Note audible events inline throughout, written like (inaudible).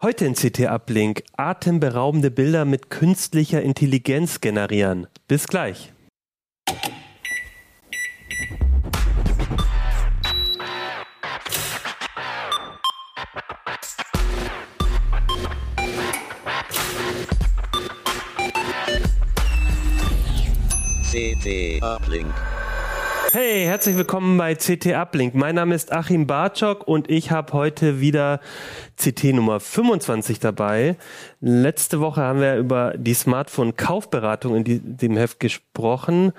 Heute in CT Uplink atemberaubende Bilder mit künstlicher Intelligenz generieren. Bis gleich. CT Uplink. Hey, herzlich willkommen bei CT Uplink. Mein Name ist Achim Bartschok und ich habe heute wieder CT Nummer 25 dabei. Letzte Woche haben wir über die Smartphone-Kaufberatung in dem Heft gesprochen.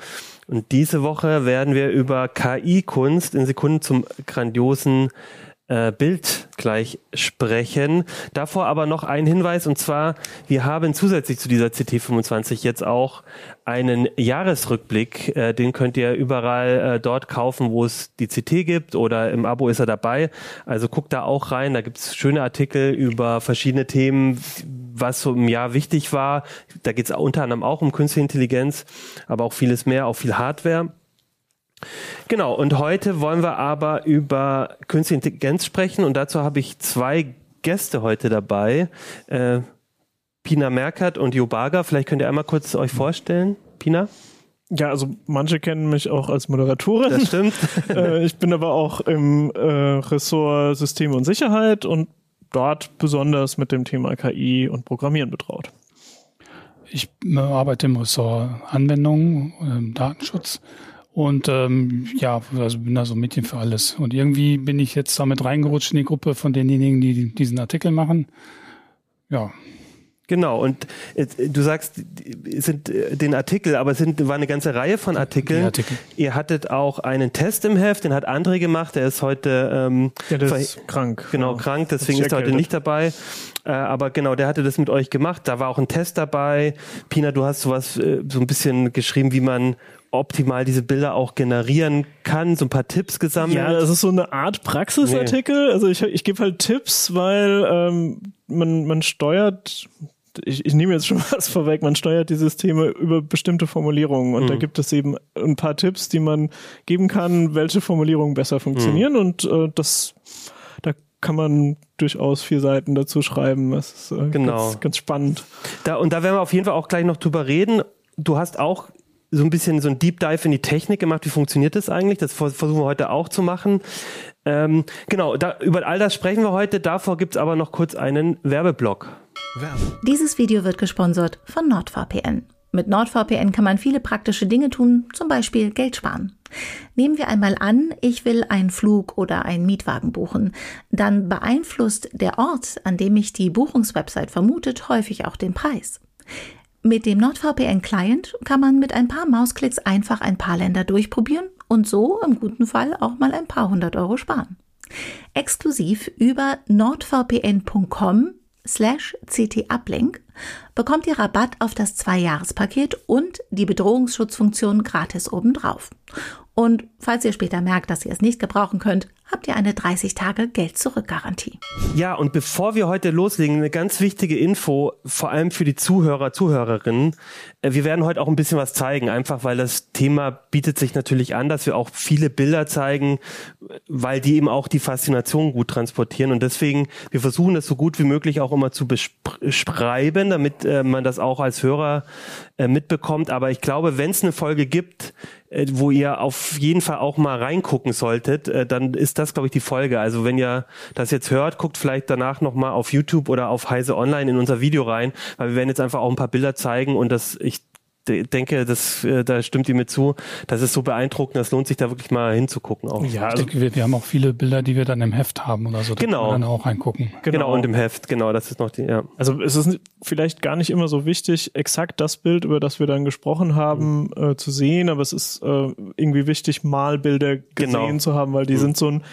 Und diese Woche werden wir über KI-Kunst in Sekunden zum grandiosen äh, Bild gleich sprechen. Davor aber noch ein Hinweis und zwar, wir haben zusätzlich zu dieser CT25 jetzt auch einen Jahresrückblick. Äh, den könnt ihr überall äh, dort kaufen, wo es die CT gibt oder im Abo ist er dabei. Also guckt da auch rein. Da gibt's schöne Artikel über verschiedene Themen, was so im Jahr wichtig war. Da geht's unter anderem auch um Künstliche Intelligenz, aber auch vieles mehr, auch viel Hardware. Genau, und heute wollen wir aber über Künstliche Intelligenz sprechen und dazu habe ich zwei Gäste heute dabei. Äh, Pina Merkert und Jo Barger. Vielleicht könnt ihr einmal kurz euch vorstellen. Pina? Ja, also manche kennen mich auch als Moderatorin. Das stimmt. (laughs) Äh, ich bin aber auch im äh, Ressort Systeme und Sicherheit und dort besonders mit dem Thema KI und Programmieren betraut. Ich äh, arbeite im Ressort Anwendungen, ähm, Datenschutz und ähm, ja, also bin da so Mädchen für alles. Und irgendwie bin ich jetzt damit reingerutscht in die Gruppe von denjenigen, die diesen Artikel machen. Ja. Genau, und äh, du sagst, es sind äh, den Artikel, aber es sind, war eine ganze Reihe von Artikeln. Artikel. Ihr hattet auch einen Test im Heft, den hat André gemacht, der ist heute ähm, Ja, der ist krank. Genau, Ja. krank, deswegen ist er heute nicht dabei. Äh, aber genau, der hatte das mit euch gemacht. Da war auch ein Test dabei. Pina, du hast sowas äh, so ein bisschen geschrieben, wie man optimal diese Bilder auch generieren kann, so ein paar Tipps gesammelt. Ja, das ist so eine Art Praxisartikel. Also ich, ich gebe halt Tipps, weil ähm, man, man steuert, ich, ich nehme jetzt schon (laughs) was vorweg, man steuert die Systeme über bestimmte Formulierungen und da Mhm. gibt es eben ein paar Tipps, die man geben kann, welche Formulierungen besser funktionieren Mhm. und äh, das, da kann man durchaus vier Seiten dazu schreiben. Das ist äh, Genau. ganz, ganz spannend. Da, und da werden wir auf jeden Fall auch gleich noch drüber reden. Du hast auch so ein bisschen so ein Deep Dive in die Technik gemacht. Wie funktioniert das eigentlich? Das vers- versuchen wir heute auch zu machen. Ähm, genau, da, über all das sprechen wir heute. Davor gibt's aber noch kurz einen Werbeblock. Dieses Video wird gesponsert von NordVPN. Mit NordVPN kann man viele praktische Dinge tun, zum Beispiel Geld sparen. Nehmen wir einmal an, ich will einen Flug oder einen Mietwagen buchen. Dann beeinflusst der Ort, an dem mich die Buchungswebsite vermutet, häufig auch den Preis. Mit dem NordVPN-Client kann man mit ein paar Mausklicks einfach ein paar Länder durchprobieren und so im guten Fall auch mal ein paar hundert Euro sparen. Exklusiv über nordvpn.com slash ctuplink bekommt ihr Rabatt auf das Zwei-Jahres-Paket und die Bedrohungsschutzfunktion gratis obendrauf. Und falls ihr später merkt, dass ihr es nicht gebrauchen könnt, habt ihr eine 30-Tage-Geld-Zurück-Garantie. Ja, und bevor wir heute loslegen, eine ganz wichtige Info, vor allem für die Zuhörer, Zuhörerinnen. Äh, Wir werden heute auch ein bisschen was zeigen, einfach weil das Thema bietet sich natürlich an, dass wir auch viele Bilder zeigen, weil die eben auch die Faszination gut transportieren. Und deswegen, wir versuchen das so gut wie möglich auch immer zu beschreiben, damit äh, man das auch als Hörer äh, mitbekommt. Aber ich glaube, wenn es eine Folge gibt, äh, wo ihr auf jeden Fall auch mal reingucken solltet, äh, dann ist das, glaube ich, die Folge. Also wenn ihr das jetzt hört, guckt vielleicht danach nochmal auf YouTube oder auf Heise Online in unser Video rein, weil wir werden jetzt einfach auch ein paar Bilder zeigen und das, ich denke, das, äh, da stimmt ihr mir zu. Das ist so beeindruckend, das lohnt sich da wirklich mal hinzugucken. Auch. Ja, ich denke, wir, wir haben auch viele Bilder, die wir dann im Heft haben oder so. Da Genau. kann man dann auch reingucken. Genau. Genau. und im Heft, genau, das ist noch die, ja. Also es ist vielleicht gar nicht immer so wichtig, exakt das Bild, über das wir dann gesprochen haben, äh, zu sehen, aber es ist äh, irgendwie wichtig, mal Bilder gesehen Genau. zu haben, weil die sind so ein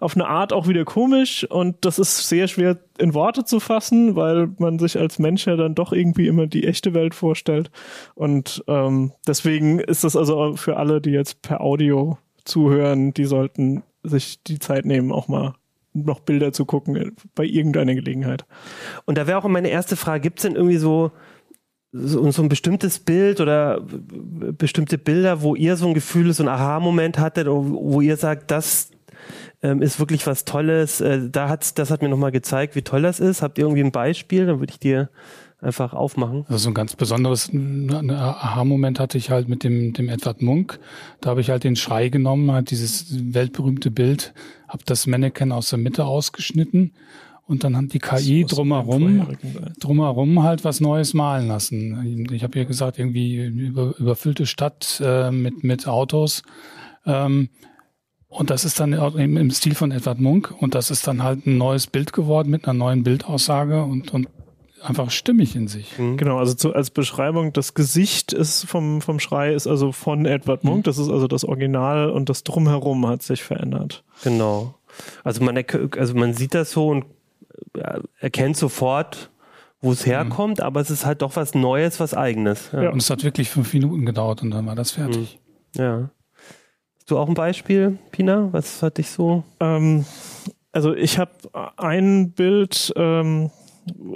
auf eine Art auch wieder komisch und das ist sehr schwer in Worte zu fassen, weil man sich als Mensch ja dann doch irgendwie immer die echte Welt vorstellt. Und ähm, deswegen ist das also für alle, die jetzt per Audio zuhören, die sollten sich die Zeit nehmen, auch mal noch Bilder zu gucken bei irgendeiner Gelegenheit. Und da wäre auch meine erste Frage, gibt es denn irgendwie so, so, so ein bestimmtes Bild oder bestimmte Bilder, wo ihr so ein Gefühl, so ein Aha-Moment hattet, wo ihr sagt, das ähm, ist wirklich was Tolles, äh, da hat's, das hat mir nochmal gezeigt, wie toll das ist. Habt ihr irgendwie ein Beispiel? Dann würde ich dir einfach aufmachen. Also so ein ganz besonderes Aha-Moment hatte ich halt mit dem, dem Edward Munk. Da habe ich halt den Schrei genommen, halt dieses weltberühmte Bild, habe das Mannequin aus der Mitte ausgeschnitten und dann hat die KI drumherum, drumherum halt was Neues malen lassen. Ich habe ja gesagt, irgendwie über, überfüllte Stadt äh, mit, mit Autos. Ähm, und das ist dann auch im, im Stil von Edward Munk und das ist dann halt ein neues Bild geworden mit einer neuen Bildaussage und, und einfach stimmig in sich. Genau, also zu, als Beschreibung, das Gesicht ist vom, vom Schrei ist also von Edward Munk, das ist also das Original und das Drumherum hat sich verändert. Genau. Also man, also man sieht das so und äh, erkennt sofort, wo es herkommt, aber es ist halt doch was Neues, was Eigenes. Ja. Ja. Und es hat wirklich fünf Minuten gedauert und dann war das fertig. ja. Du auch ein Beispiel, Pina? Was hat dich so? Ähm, also ich habe ein Bild, ähm,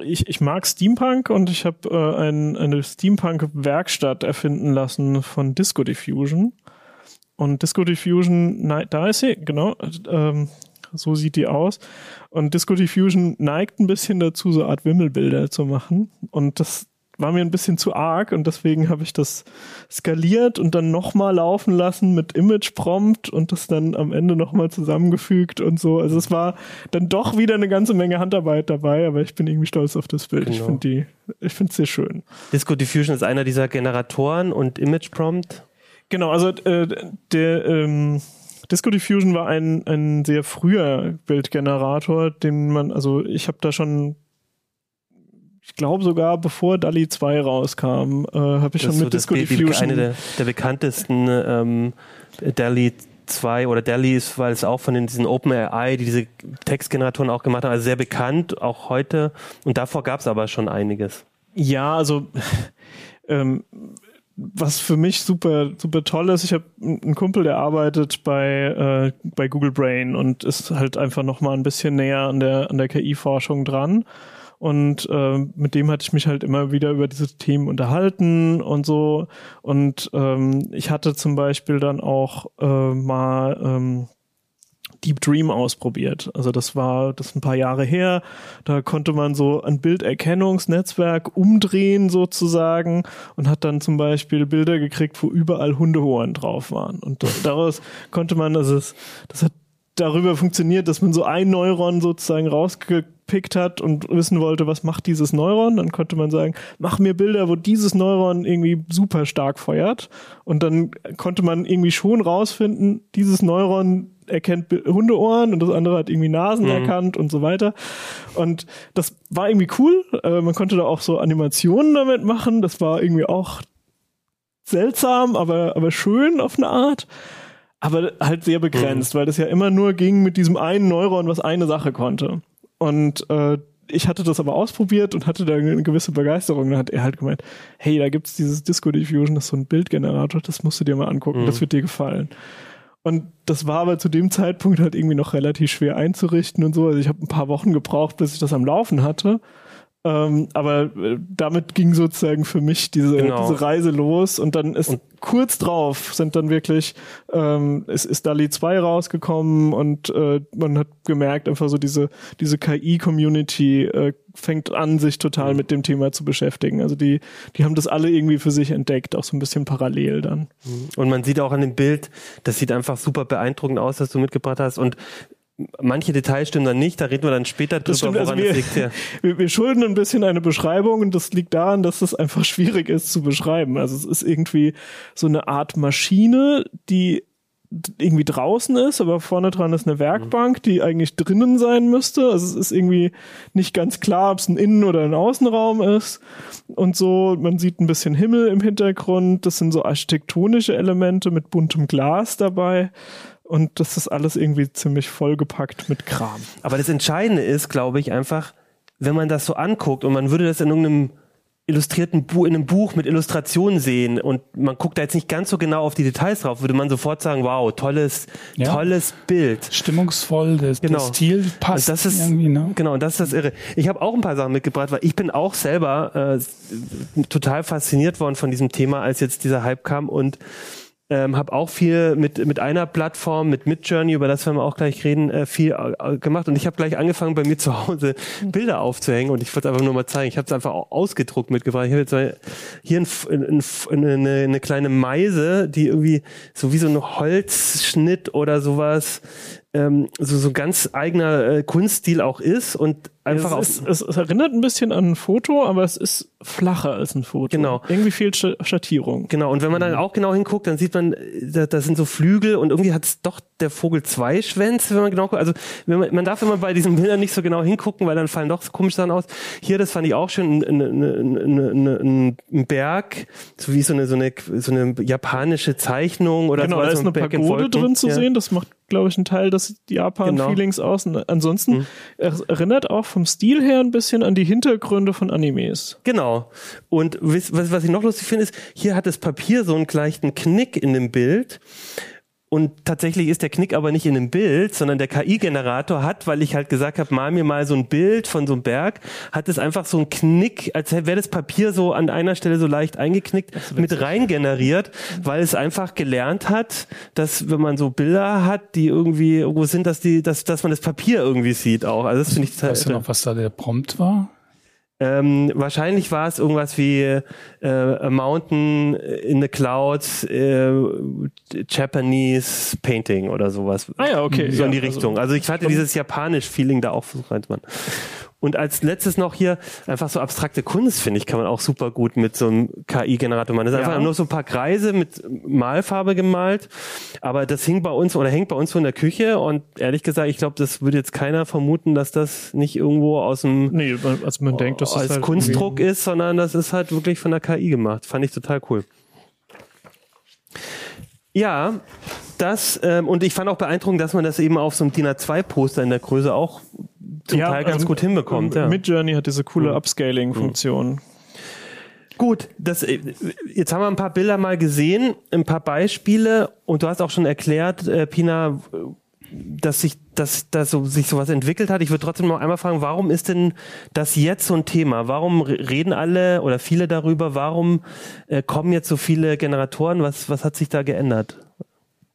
ich, ich mag Steampunk und ich habe äh, ein, eine Steampunk-Werkstatt erfinden lassen von Disco Diffusion. Und Disco Diffusion, da ist sie, genau, ähm, so sieht die aus. Und Disco Diffusion neigt ein bisschen dazu, so Art Wimmelbilder zu machen. Und das war mir ein bisschen zu arg und deswegen habe ich das skaliert und dann nochmal laufen lassen mit Image Prompt und das dann am Ende nochmal zusammengefügt und so. Also es war dann doch wieder eine ganze Menge Handarbeit dabei, aber ich bin irgendwie stolz auf das Bild. Ich Genau. finde die, ich finde es sehr schön. Disco Diffusion ist einer dieser Generatoren und Image Prompt. Genau, also äh, der ähm, Disco Diffusion war ein, ein sehr früher Bildgenerator, den man, also ich habe da schon, ich glaube sogar bevor DALI 2 rauskam, äh, habe ich Das schon so mit das Disco die, Diffusion. eine der, der bekanntesten ähm, DALI 2 oder DALI ist, weil es auch von den, diesen OpenAI, die diese Textgeneratoren auch gemacht haben, also sehr bekannt, auch heute. Und davor gab es aber schon einiges. Ja, also (laughs) ähm, was für mich super super toll ist, ich habe einen Kumpel, der arbeitet bei äh, bei Google Brain und ist halt einfach noch mal ein bisschen näher an der an der KI-Forschung dran. Und äh, mit dem hatte ich mich halt immer wieder über diese Themen unterhalten und so. Und ähm, ich hatte zum Beispiel dann auch äh, mal ähm, Deep Dream ausprobiert. Also das war das ein paar Jahre her. Da konnte man so ein Bilderkennungsnetzwerk umdrehen sozusagen und hat dann zum Beispiel Bilder gekriegt, wo überall Hundeohren drauf waren. Und daraus konnte man, also es, das hat darüber funktioniert, dass man so ein Neuron sozusagen rausgepickt hat und wissen wollte, was macht dieses Neuron. Dann konnte man sagen, mach mir Bilder, wo dieses Neuron irgendwie super stark feuert. Und dann konnte man irgendwie schon rausfinden, dieses Neuron erkennt Hundeohren und das andere hat irgendwie Nasen erkannt und so weiter. Und das war irgendwie cool. Äh, man konnte da auch so Animationen damit machen. Das war irgendwie auch seltsam, aber, aber schön auf eine Art. Aber halt sehr begrenzt, weil das ja immer nur ging mit diesem einen Neuron, was eine Sache konnte. Und äh, ich hatte das aber ausprobiert und hatte da eine gewisse Begeisterung. Da hat er halt gemeint, hey, da gibt's dieses Disco Diffusion, das ist so ein Bildgenerator, das musst du dir mal angucken, das wird dir gefallen. Und das war aber zu dem Zeitpunkt halt irgendwie noch relativ schwer einzurichten und so. Also ich habe ein paar Wochen gebraucht, bis ich das am Laufen hatte. Ähm, aber äh, damit ging sozusagen für mich diese, Genau. diese Reise los und dann ist kurz drauf sind dann wirklich, ähm, es ist DALI 2 rausgekommen und äh, man hat gemerkt, einfach so diese, diese KI-Community äh, fängt an, sich total mit dem Thema zu beschäftigen. Also die, die haben das alle irgendwie für sich entdeckt, auch so ein bisschen parallel dann. Und man sieht auch an dem Bild, das sieht einfach super beeindruckend aus, was du mitgebracht hast. Und manche Details stimmen dann nicht, da reden wir dann später drüber, stimmt, also woran wir- das liegt. Ja. (laughs) Wir, wir schulden ein bisschen eine Beschreibung und das liegt daran, dass es einfach schwierig ist zu beschreiben. Also es ist irgendwie so eine Art Maschine, die irgendwie draußen ist, aber vorne dran ist eine Werkbank, die eigentlich drinnen sein müsste. Also es ist irgendwie nicht ganz klar, ob es ein Innen- oder ein Außenraum ist. Und so, man sieht ein bisschen Himmel im Hintergrund. Das sind so architektonische Elemente mit buntem Glas dabei. Und das ist alles irgendwie ziemlich vollgepackt mit Kram. Aber das Entscheidende ist, glaube ich, einfach, wenn man das so anguckt und man würde das in irgendeinem illustrierten Buch, in einem Buch mit Illustrationen sehen und man guckt da jetzt nicht ganz so genau auf die Details drauf, würde man sofort sagen, wow, tolles, Ja. tolles Bild. Stimmungsvoll, der, Genau. der Stil passt Und das ist, irgendwie, ne? Genau, und das ist das Irre. Ich habe auch ein paar Sachen mitgebracht, weil ich bin auch selber äh, total fasziniert worden von diesem Thema, als jetzt dieser Hype kam und ähm, habe auch viel mit mit einer Plattform, mit Midjourney, über das werden wir auch gleich reden, äh, viel äh, gemacht. Und ich habe gleich angefangen, bei mir zu Hause Bilder aufzuhängen und ich wollte es einfach nur mal zeigen. Ich habe es einfach au- ausgedruckt mitgebracht. Ich habe jetzt mal hier ein, ein, ein, eine, eine kleine Meise, die irgendwie so wie so ein Holzschnitt oder sowas ähm, so so ganz eigener äh, Kunststil auch ist und einfach es, ist, es, es erinnert ein bisschen an ein Foto, aber es ist flacher als ein Foto. Genau. Irgendwie fehlt Sch Schattierung. Genau, und wenn man dann auch genau hinguckt, dann sieht man, da, da sind so Flügel und irgendwie hat es doch der Vogel zwei Schwänze, wenn man genau guckt. Also wenn man, man darf immer bei diesen Bildern nicht so genau hingucken, weil dann fallen doch so komische Sachen aus. Hier, das fand ich auch schön, ein, ein, ein, ein, Berg, so wie so eine, so eine, so eine japanische Zeichnung oder Genau, so, da so ist ein eine Berg Pagode drin zu Ja. sehen. Das macht, glaube ich, einen Teil des Japan-Feelings aus. Und ansonsten Mhm. er- erinnert auch vom Stil her ein bisschen an die Hintergründe von Animes. Genau. Und was, was ich noch lustig finde, ist, hier hat das Papier so einen leichten Knick in dem Bild. Und tatsächlich ist der Knick aber nicht in dem Bild, sondern der KI-Generator hat, weil ich halt gesagt habe, mal mir mal so ein Bild von so einem Berg, hat es einfach so einen Knick, als wäre das Papier so an einer Stelle so leicht eingeknickt, mit rein generiert, weil es einfach gelernt hat, dass wenn man so Bilder hat, die irgendwie irgendwo sind, dass die, dass, dass man das Papier irgendwie sieht auch. Also das finde ich total Weißt du noch, was da der Prompt war? Ähm, wahrscheinlich war es irgendwas wie äh, a Mountain in the Clouds, äh, Japanese Painting oder sowas. Ah ja, okay. So in die Ja, also- Richtung. Also, ich hatte dieses Japanisch-Feeling da auch versucht. Und als letztes noch hier einfach so abstrakte Kunst, finde ich, kann man auch super gut mit so einem KI-Generator machen. Das ist Ja. einfach nur so ein paar Kreise mit Malfarbe gemalt. Aber das hing bei uns oder hängt bei uns so in der Küche. Und ehrlich gesagt, ich glaube, das würde jetzt keiner vermuten, dass das nicht irgendwo aus dem Nee, also man denkt, das ist als halt Kunstdruck ist, sondern das ist halt wirklich von der KI gemacht. Fand ich total cool. Ja, das, ähm, und ich fand auch beeindruckend, dass man das eben auf so einem DIN A2-Poster in der Größe auch zum Ja, Teil ganz also, gut hinbekommt. Ja. Midjourney hat diese coole Mhm. Upscaling-Funktion. Gut, das, äh, jetzt haben wir ein paar Bilder mal gesehen, ein paar Beispiele und du hast auch schon erklärt, äh, Pina, dass sich, dass, dass so, sich sowas entwickelt hat. Ich würde trotzdem noch einmal fragen, warum ist denn das jetzt so ein Thema? Warum re- reden alle oder viele darüber? Warum äh, kommen jetzt so viele Generatoren? Was, was hat sich da geändert?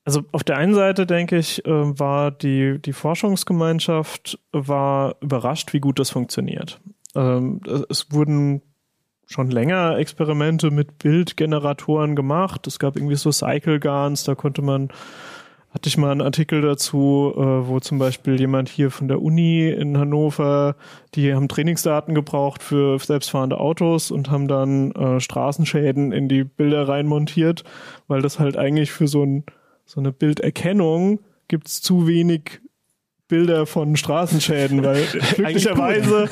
Also auf der einen Seite denke ich, äh, war die, die Forschungsgemeinschaft war überrascht, wie gut das funktioniert. Ähm, es wurden schon länger Experimente mit Bildgeneratoren gemacht. Es gab irgendwie so Cycle Guns, da konnte man, hatte ich mal einen Artikel dazu, äh, wo zum Beispiel jemand hier von der Uni in Hannover, die haben Trainingsdaten gebraucht für selbstfahrende Autos und haben dann äh, Straßenschäden in die Bilder reinmontiert, weil das halt eigentlich für so ein so eine Bilderkennung gibt's zu wenig Bilder von Straßenschäden, weil (laughs) glücklicherweise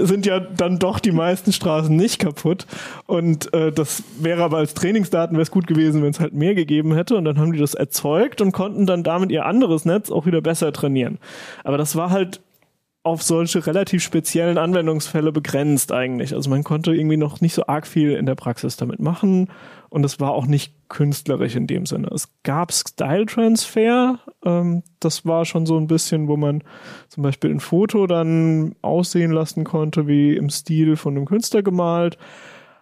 (laughs) sind ja dann doch die meisten Straßen nicht kaputt. Und äh, das wäre aber als Trainingsdaten wäre es gut gewesen, wenn es halt mehr gegeben hätte. Und dann haben die das erzeugt und konnten dann damit ihr anderes Netz auch wieder besser trainieren. Aber das war halt auf solche relativ speziellen Anwendungsfälle begrenzt eigentlich. Also man konnte irgendwie noch nicht so arg viel in der Praxis damit machen und es war auch nicht künstlerisch in dem Sinne. Es gab Style Transfer, ähm, das war schon so ein bisschen, wo man zum Beispiel ein Foto dann aussehen lassen konnte, wie im Stil von einem Künstler gemalt.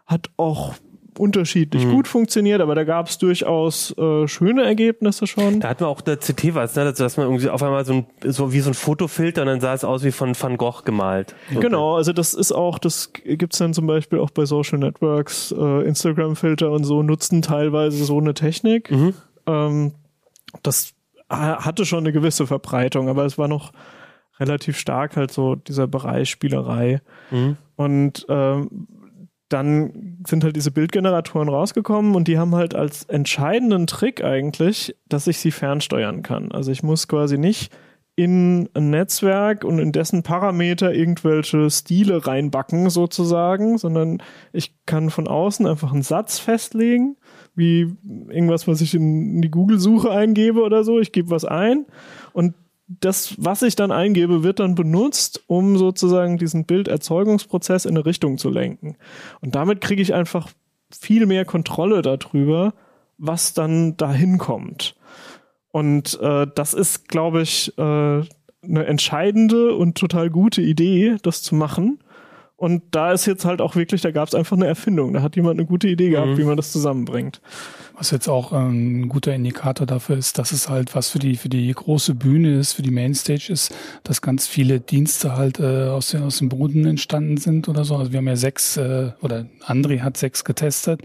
Hat auch unterschiedlich gut funktioniert, aber da gab es durchaus äh, schöne Ergebnisse schon. Da hatten wir auch der CT was, ne? dass man irgendwie auf einmal so, ein, so wie so ein Fotofilter und dann sah es aus wie von Van Gogh gemalt. So. Genau, also das ist auch, das gibt's dann zum Beispiel auch bei Social Networks, äh, Instagram-Filter und so nutzen teilweise so eine Technik. Ähm, das hatte schon eine gewisse Verbreitung, aber es war noch relativ stark halt so dieser Bereich Spielerei. Mhm. Und ähm, dann sind halt diese Bildgeneratoren rausgekommen und die haben halt als entscheidenden Trick eigentlich, dass ich sie fernsteuern kann. Also ich muss quasi nicht in ein Netzwerk und in dessen Parameter irgendwelche Stile reinbacken sozusagen, sondern ich kann von außen einfach einen Satz festlegen, wie irgendwas, was ich in die Google-Suche eingebe oder so. Ich gebe was ein und das, was ich dann eingebe, wird dann benutzt, um sozusagen diesen Bilderzeugungsprozess in eine Richtung zu lenken. Und damit kriege ich einfach viel mehr Kontrolle darüber, was dann dahin kommt. Und äh, das ist, glaube ich, äh, eine entscheidende und total gute Idee, das zu machen. Und da ist jetzt halt auch wirklich, da gab es einfach eine Erfindung. Da hat jemand eine gute Idee gehabt, mhm. wie man das zusammenbringt. Was jetzt auch ähm, ein guter Indikator dafür ist, dass es halt was für die für die große Bühne ist, für die Mainstage ist, dass ganz viele Dienste halt äh, aus, den, aus dem Boden entstanden sind oder so. Also wir haben ja sechs äh, oder André hat sechs getestet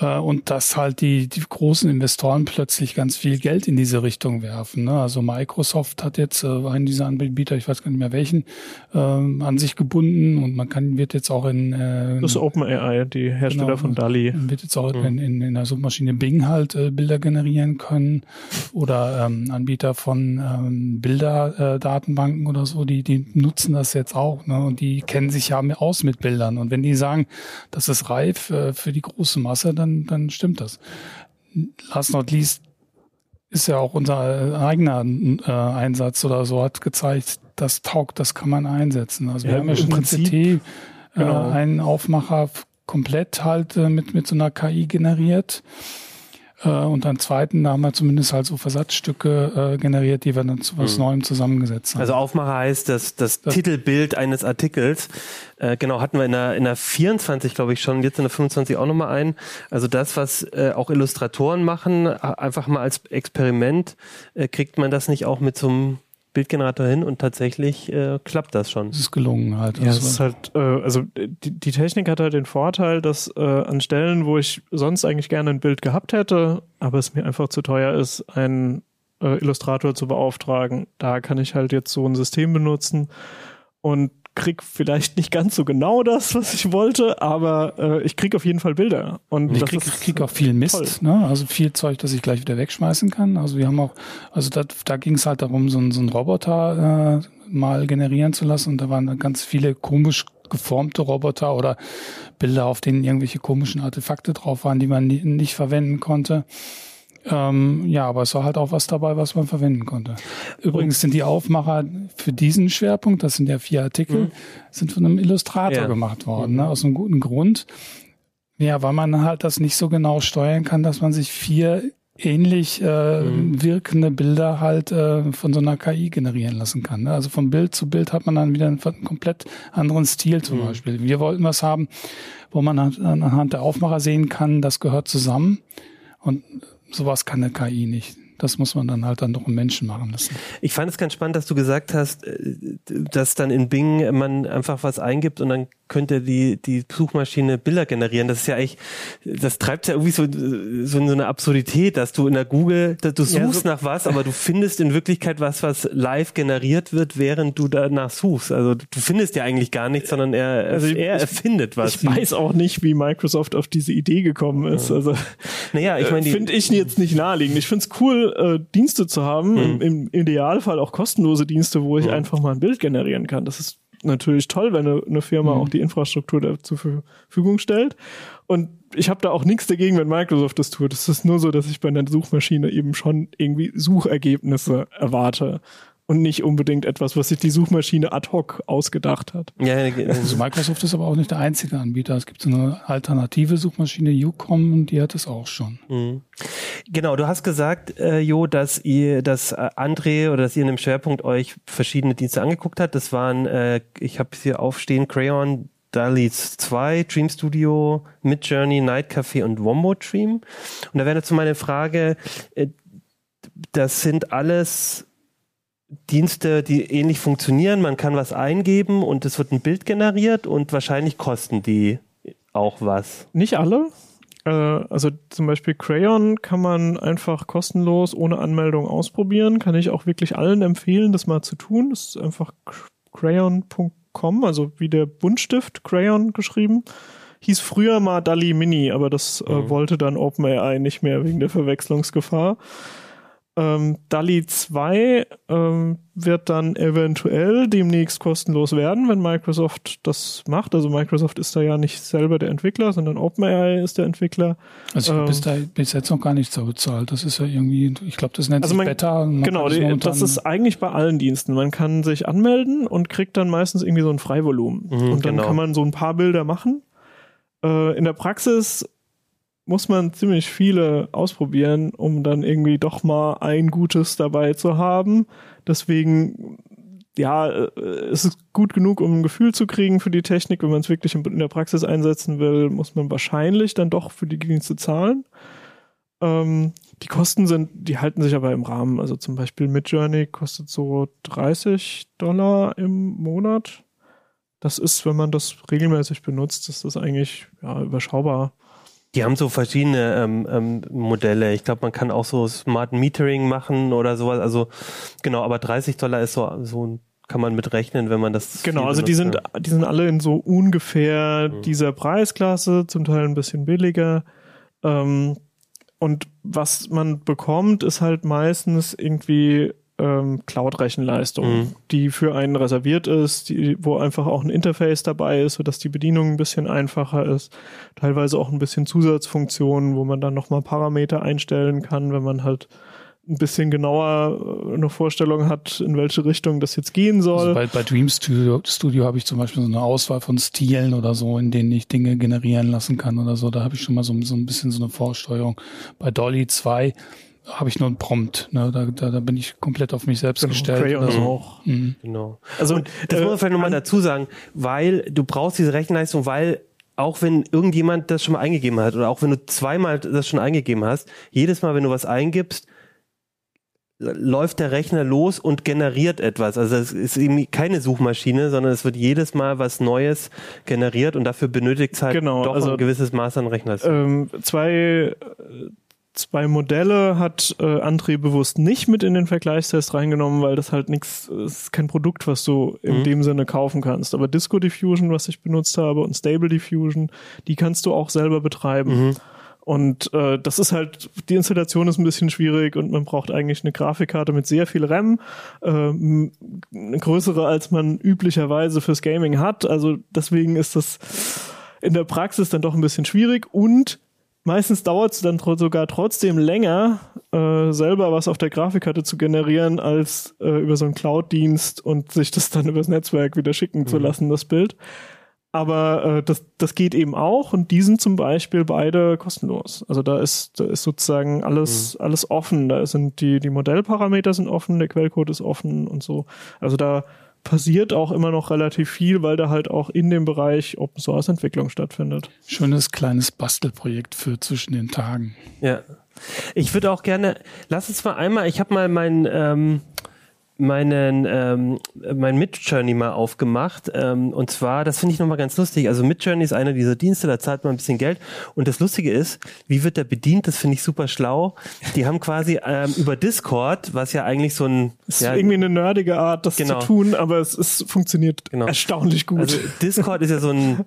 äh, und dass halt die, die großen Investoren plötzlich ganz viel Geld in diese Richtung werfen. Ne? Also Microsoft hat jetzt äh, einen dieser Anbieter, ich weiß gar nicht mehr welchen, äh, an sich gebunden und man kann wird jetzt auch in äh, das ist OpenAI, die Hersteller genau, von DALI. Wird jetzt auch mhm. in, in, in der Suchmaschine Bing halt äh, Bilder generieren können oder ähm, Anbieter von ähm, Bilderdatenbanken äh, oder so, die, die nutzen das jetzt auch ne? und die kennen sich ja aus mit Bildern und wenn die sagen, das ist reif äh, für die große Masse, dann dann, dann stimmt das. Last not least ist ja auch unser eigener äh, Einsatz oder so, hat gezeigt, das taugt, das kann man einsetzen. Also wir haben ja schon im CT äh, genau. einen Aufmacher komplett halt äh, mit, mit so einer KI generiert. Äh, und dann zweiten, haben wir zumindest halt so Versatzstücke äh, generiert, die wir dann zu was mhm. Neuem zusammengesetzt haben. Also Aufmacher heißt das, das, das Titelbild eines Artikels. Äh, genau, hatten wir in der, in der 24, glaube ich, schon, jetzt in der 25 auch nochmal ein. Also das, was äh, auch Illustratoren machen, einfach mal als Experiment, äh, kriegt man das nicht auch mit so einem Bildgenerator hin und tatsächlich äh, klappt das schon. Es ist gelungen halt. Ja, es ist halt, äh, also die, die Technik hat halt den Vorteil, dass äh, an Stellen, wo ich sonst eigentlich gerne ein Bild gehabt hätte, aber es mir einfach zu teuer ist, einen äh, Illustrator zu beauftragen, da kann ich halt jetzt so ein System benutzen und krieg vielleicht nicht ganz so genau das, was ich wollte, aber äh, ich krieg auf jeden Fall Bilder. Und ich krieg, krieg auch viel Mist, ne? also viel Zeug, das ich gleich wieder wegschmeißen kann. Also wir haben auch, also da, da ging es halt darum, so, so einen Roboter äh, mal generieren zu lassen und da waren ganz viele komisch geformte Roboter oder Bilder, auf denen irgendwelche komischen Artefakte drauf waren, die man nie, nicht verwenden konnte. Ähm, ja, aber es war halt auch was dabei, was man verwenden konnte. Übrigens sind die Aufmacher für diesen Schwerpunkt, das sind ja vier Artikel, mhm. sind von einem Illustrator ja. gemacht worden, ne, aus einem guten Grund. Ja, weil man halt das nicht so genau steuern kann, dass man sich vier ähnlich äh, mhm. wirkende Bilder halt äh, von so einer KI generieren lassen kann. Ne? Also von Bild zu Bild hat man dann wieder einen, komplett anderen Stil zum mhm. Beispiel. Wir wollten was haben, wo man anhand der Aufmacher sehen kann, das gehört zusammen. Und sowas kann eine KI nicht. Das muss man dann halt dann doch einen Menschen machen lassen. Ich fand es ganz spannend, dass du gesagt hast, äh, dass dann in Bing man einfach was eingibt und dann könnte die, die Suchmaschine Bilder generieren. Das ist ja eigentlich, das treibt ja irgendwie so, so eine Absurdität, dass du in der Google, du suchst ja, so nach was, aber du findest in Wirklichkeit was, was live generiert wird, während du danach suchst. Also du findest ja eigentlich gar nichts, sondern er, also er erfindet was. Ich weiß auch nicht, wie Microsoft auf diese Idee gekommen ist. Also, naja, ich meine, finde ich jetzt nicht naheliegend. Ich finde es cool, äh, Dienste zu haben, mhm. im, im, Idealfall auch kostenlose Dienste, wo ich mhm. einfach mal ein Bild generieren kann. Das ist natürlich toll, wenn eine, eine Firma mhm. auch die Infrastruktur da zur Verfügung stellt. Und ich habe da auch nichts dagegen, wenn Microsoft das tut. Es ist nur so, dass ich bei einer Suchmaschine eben schon irgendwie Suchergebnisse erwarte und nicht unbedingt etwas, was sich die Suchmaschine ad hoc ausgedacht hat. Ja, also Microsoft ist aber auch nicht der einzige Anbieter. Es gibt so eine alternative Suchmaschine, Ucom, und die hat es auch schon. Mhm. Genau, du hast gesagt, äh, Jo, dass ihr, dass äh, André oder dass ihr in dem Schwerpunkt euch verschiedene Dienste angeguckt habt. Das waren, äh, ich habe hier aufstehen, Crayon, DALI 2, Dream Studio, Midjourney, Night Café und Wombo Dream. Und da wäre jetzt meine Frage, äh, das sind alles Dienste, die ähnlich funktionieren. Man kann was eingeben und es wird ein Bild generiert und wahrscheinlich kosten die auch was. Nicht alle. Äh, also zum Beispiel Crayon kann man einfach kostenlos ohne Anmeldung ausprobieren. Kann ich auch wirklich allen empfehlen, das mal zu tun. Das ist einfach crayon.com, also wie der Buntstift Crayon geschrieben. Hieß früher mal DALI Mini, aber das äh, Mhm. wollte dann OpenAI nicht mehr wegen der Verwechslungsgefahr. Ähm, DALI 2 ähm, wird dann eventuell demnächst kostenlos werden, wenn Microsoft das macht. Also Microsoft ist da ja nicht selber der Entwickler, sondern OpenAI ist der Entwickler. Also ich habe Ähm. bis, da, bis jetzt noch gar nichts so bezahlt. Das ist ja irgendwie, ich glaube, das nennt Also sich man- Beta. Man Genau, momentan- das ist eigentlich bei allen Diensten. Man kann sich anmelden und kriegt dann meistens irgendwie so ein Freivolumen. Mhm, und dann genau. kann man so ein paar Bilder machen. Äh, in der Praxis muss man ziemlich viele ausprobieren, um dann irgendwie doch mal ein gutes dabei zu haben. Deswegen, ja, äh, es ist gut genug, um ein Gefühl zu kriegen für die Technik. Wenn man es wirklich in der Praxis einsetzen will, muss man wahrscheinlich dann doch für die Dienste zahlen. Ähm, die Kosten sind, die halten sich aber im Rahmen. Also zum Beispiel Midjourney kostet so 30 Dollar im Monat. Das ist, wenn man das regelmäßig benutzt, ist das eigentlich ja, überschaubar. Die haben so verschiedene ähm, ähm, Modelle. Ich glaube, man kann auch so Smart Metering machen oder sowas. Also genau, aber 30 Dollar ist so, so ein- kann man mit rechnen, wenn man das. Genau, also die sind, ja. die sind alle in so ungefähr Mhm. dieser Preisklasse, zum Teil ein bisschen billiger. Ähm, und was man bekommt, ist halt meistens irgendwie ähm, Cloud-Rechenleistung, Mhm. die für einen reserviert ist, die, wo einfach auch ein Interface dabei ist, sodass die Bedienung ein bisschen einfacher ist. Teilweise auch ein bisschen Zusatzfunktionen, wo man dann nochmal Parameter einstellen kann, wenn man halt ein bisschen genauer äh, eine Vorstellung hat, in welche Richtung das jetzt gehen soll. Also bei, bei Dream Studio, Studio habe ich zum Beispiel so eine Auswahl von Stilen oder so, in denen ich Dinge generieren lassen kann oder so. Da habe ich schon mal so, so ein bisschen so eine Vorsteuerung. Bei Dolly 2 habe ich nur einen Prompt. Ne? Da, da, da bin ich komplett auf mich selbst Genau, gestellt. Crayon oder so. auch. Mhm. Genau. Also Und das muss man vielleicht nochmal dazu sagen, weil du brauchst diese Rechenleistung, weil auch wenn irgendjemand das schon mal eingegeben hat oder auch wenn du zweimal das schon eingegeben hast, jedes Mal, wenn du was eingibst, läuft der Rechner los und generiert etwas. Also es ist eben keine Suchmaschine, sondern es wird jedes Mal was Neues generiert und dafür benötigt es halt Genau, doch also- ein gewisses Maß an Rechenleistung. ähm, zwei, äh, zwei Modelle hat äh, André bewusst nicht mit in den Vergleichstest reingenommen, weil das halt nichts, ist kein Produkt, was du in Mhm. dem Sinne kaufen kannst. Aber Disco Diffusion, was ich benutzt habe, und Stable Diffusion, die kannst du auch selber betreiben. Mhm. Und äh, das ist halt, die Installation ist ein bisschen schwierig und man braucht eigentlich eine Grafikkarte mit sehr viel RAM, ähm, eine größere als man üblicherweise fürs Gaming hat. Also deswegen ist das in der Praxis dann doch ein bisschen schwierig und meistens dauert es dann tro sogar trotzdem länger, äh, selber was auf der Grafikkarte zu generieren, als äh, über so einen Cloud-Dienst und sich das dann (laughs) übers Netzwerk wieder schicken zu lassen, das Bild. Aber äh, das, das geht eben auch und die sind zum Beispiel beide kostenlos. Also da ist, da ist sozusagen alles, alles offen. Da sind die, die Modellparameter sind offen, der Quellcode ist offen und so. Also da passiert auch immer noch relativ viel, weil da halt auch in dem Bereich Open Source Entwicklung stattfindet. Schönes kleines Bastelprojekt für zwischen den Tagen. Ja. Ich würde auch gerne, lass uns mal einmal, ich habe mal mein, ähm, meinen ähm, mein Midjourney mal aufgemacht ähm, und zwar das finde ich nochmal ganz lustig also Midjourney ist einer dieser Dienste da zahlt man ein bisschen Geld und das Lustige ist wie wird der bedient das finde ich super schlau die haben quasi ähm, über Discord was ja eigentlich so ein Es ist ja, irgendwie eine nerdige Art, das Genau. zu tun, aber es ist, funktioniert Genau. erstaunlich gut. also Discord ist ja so ein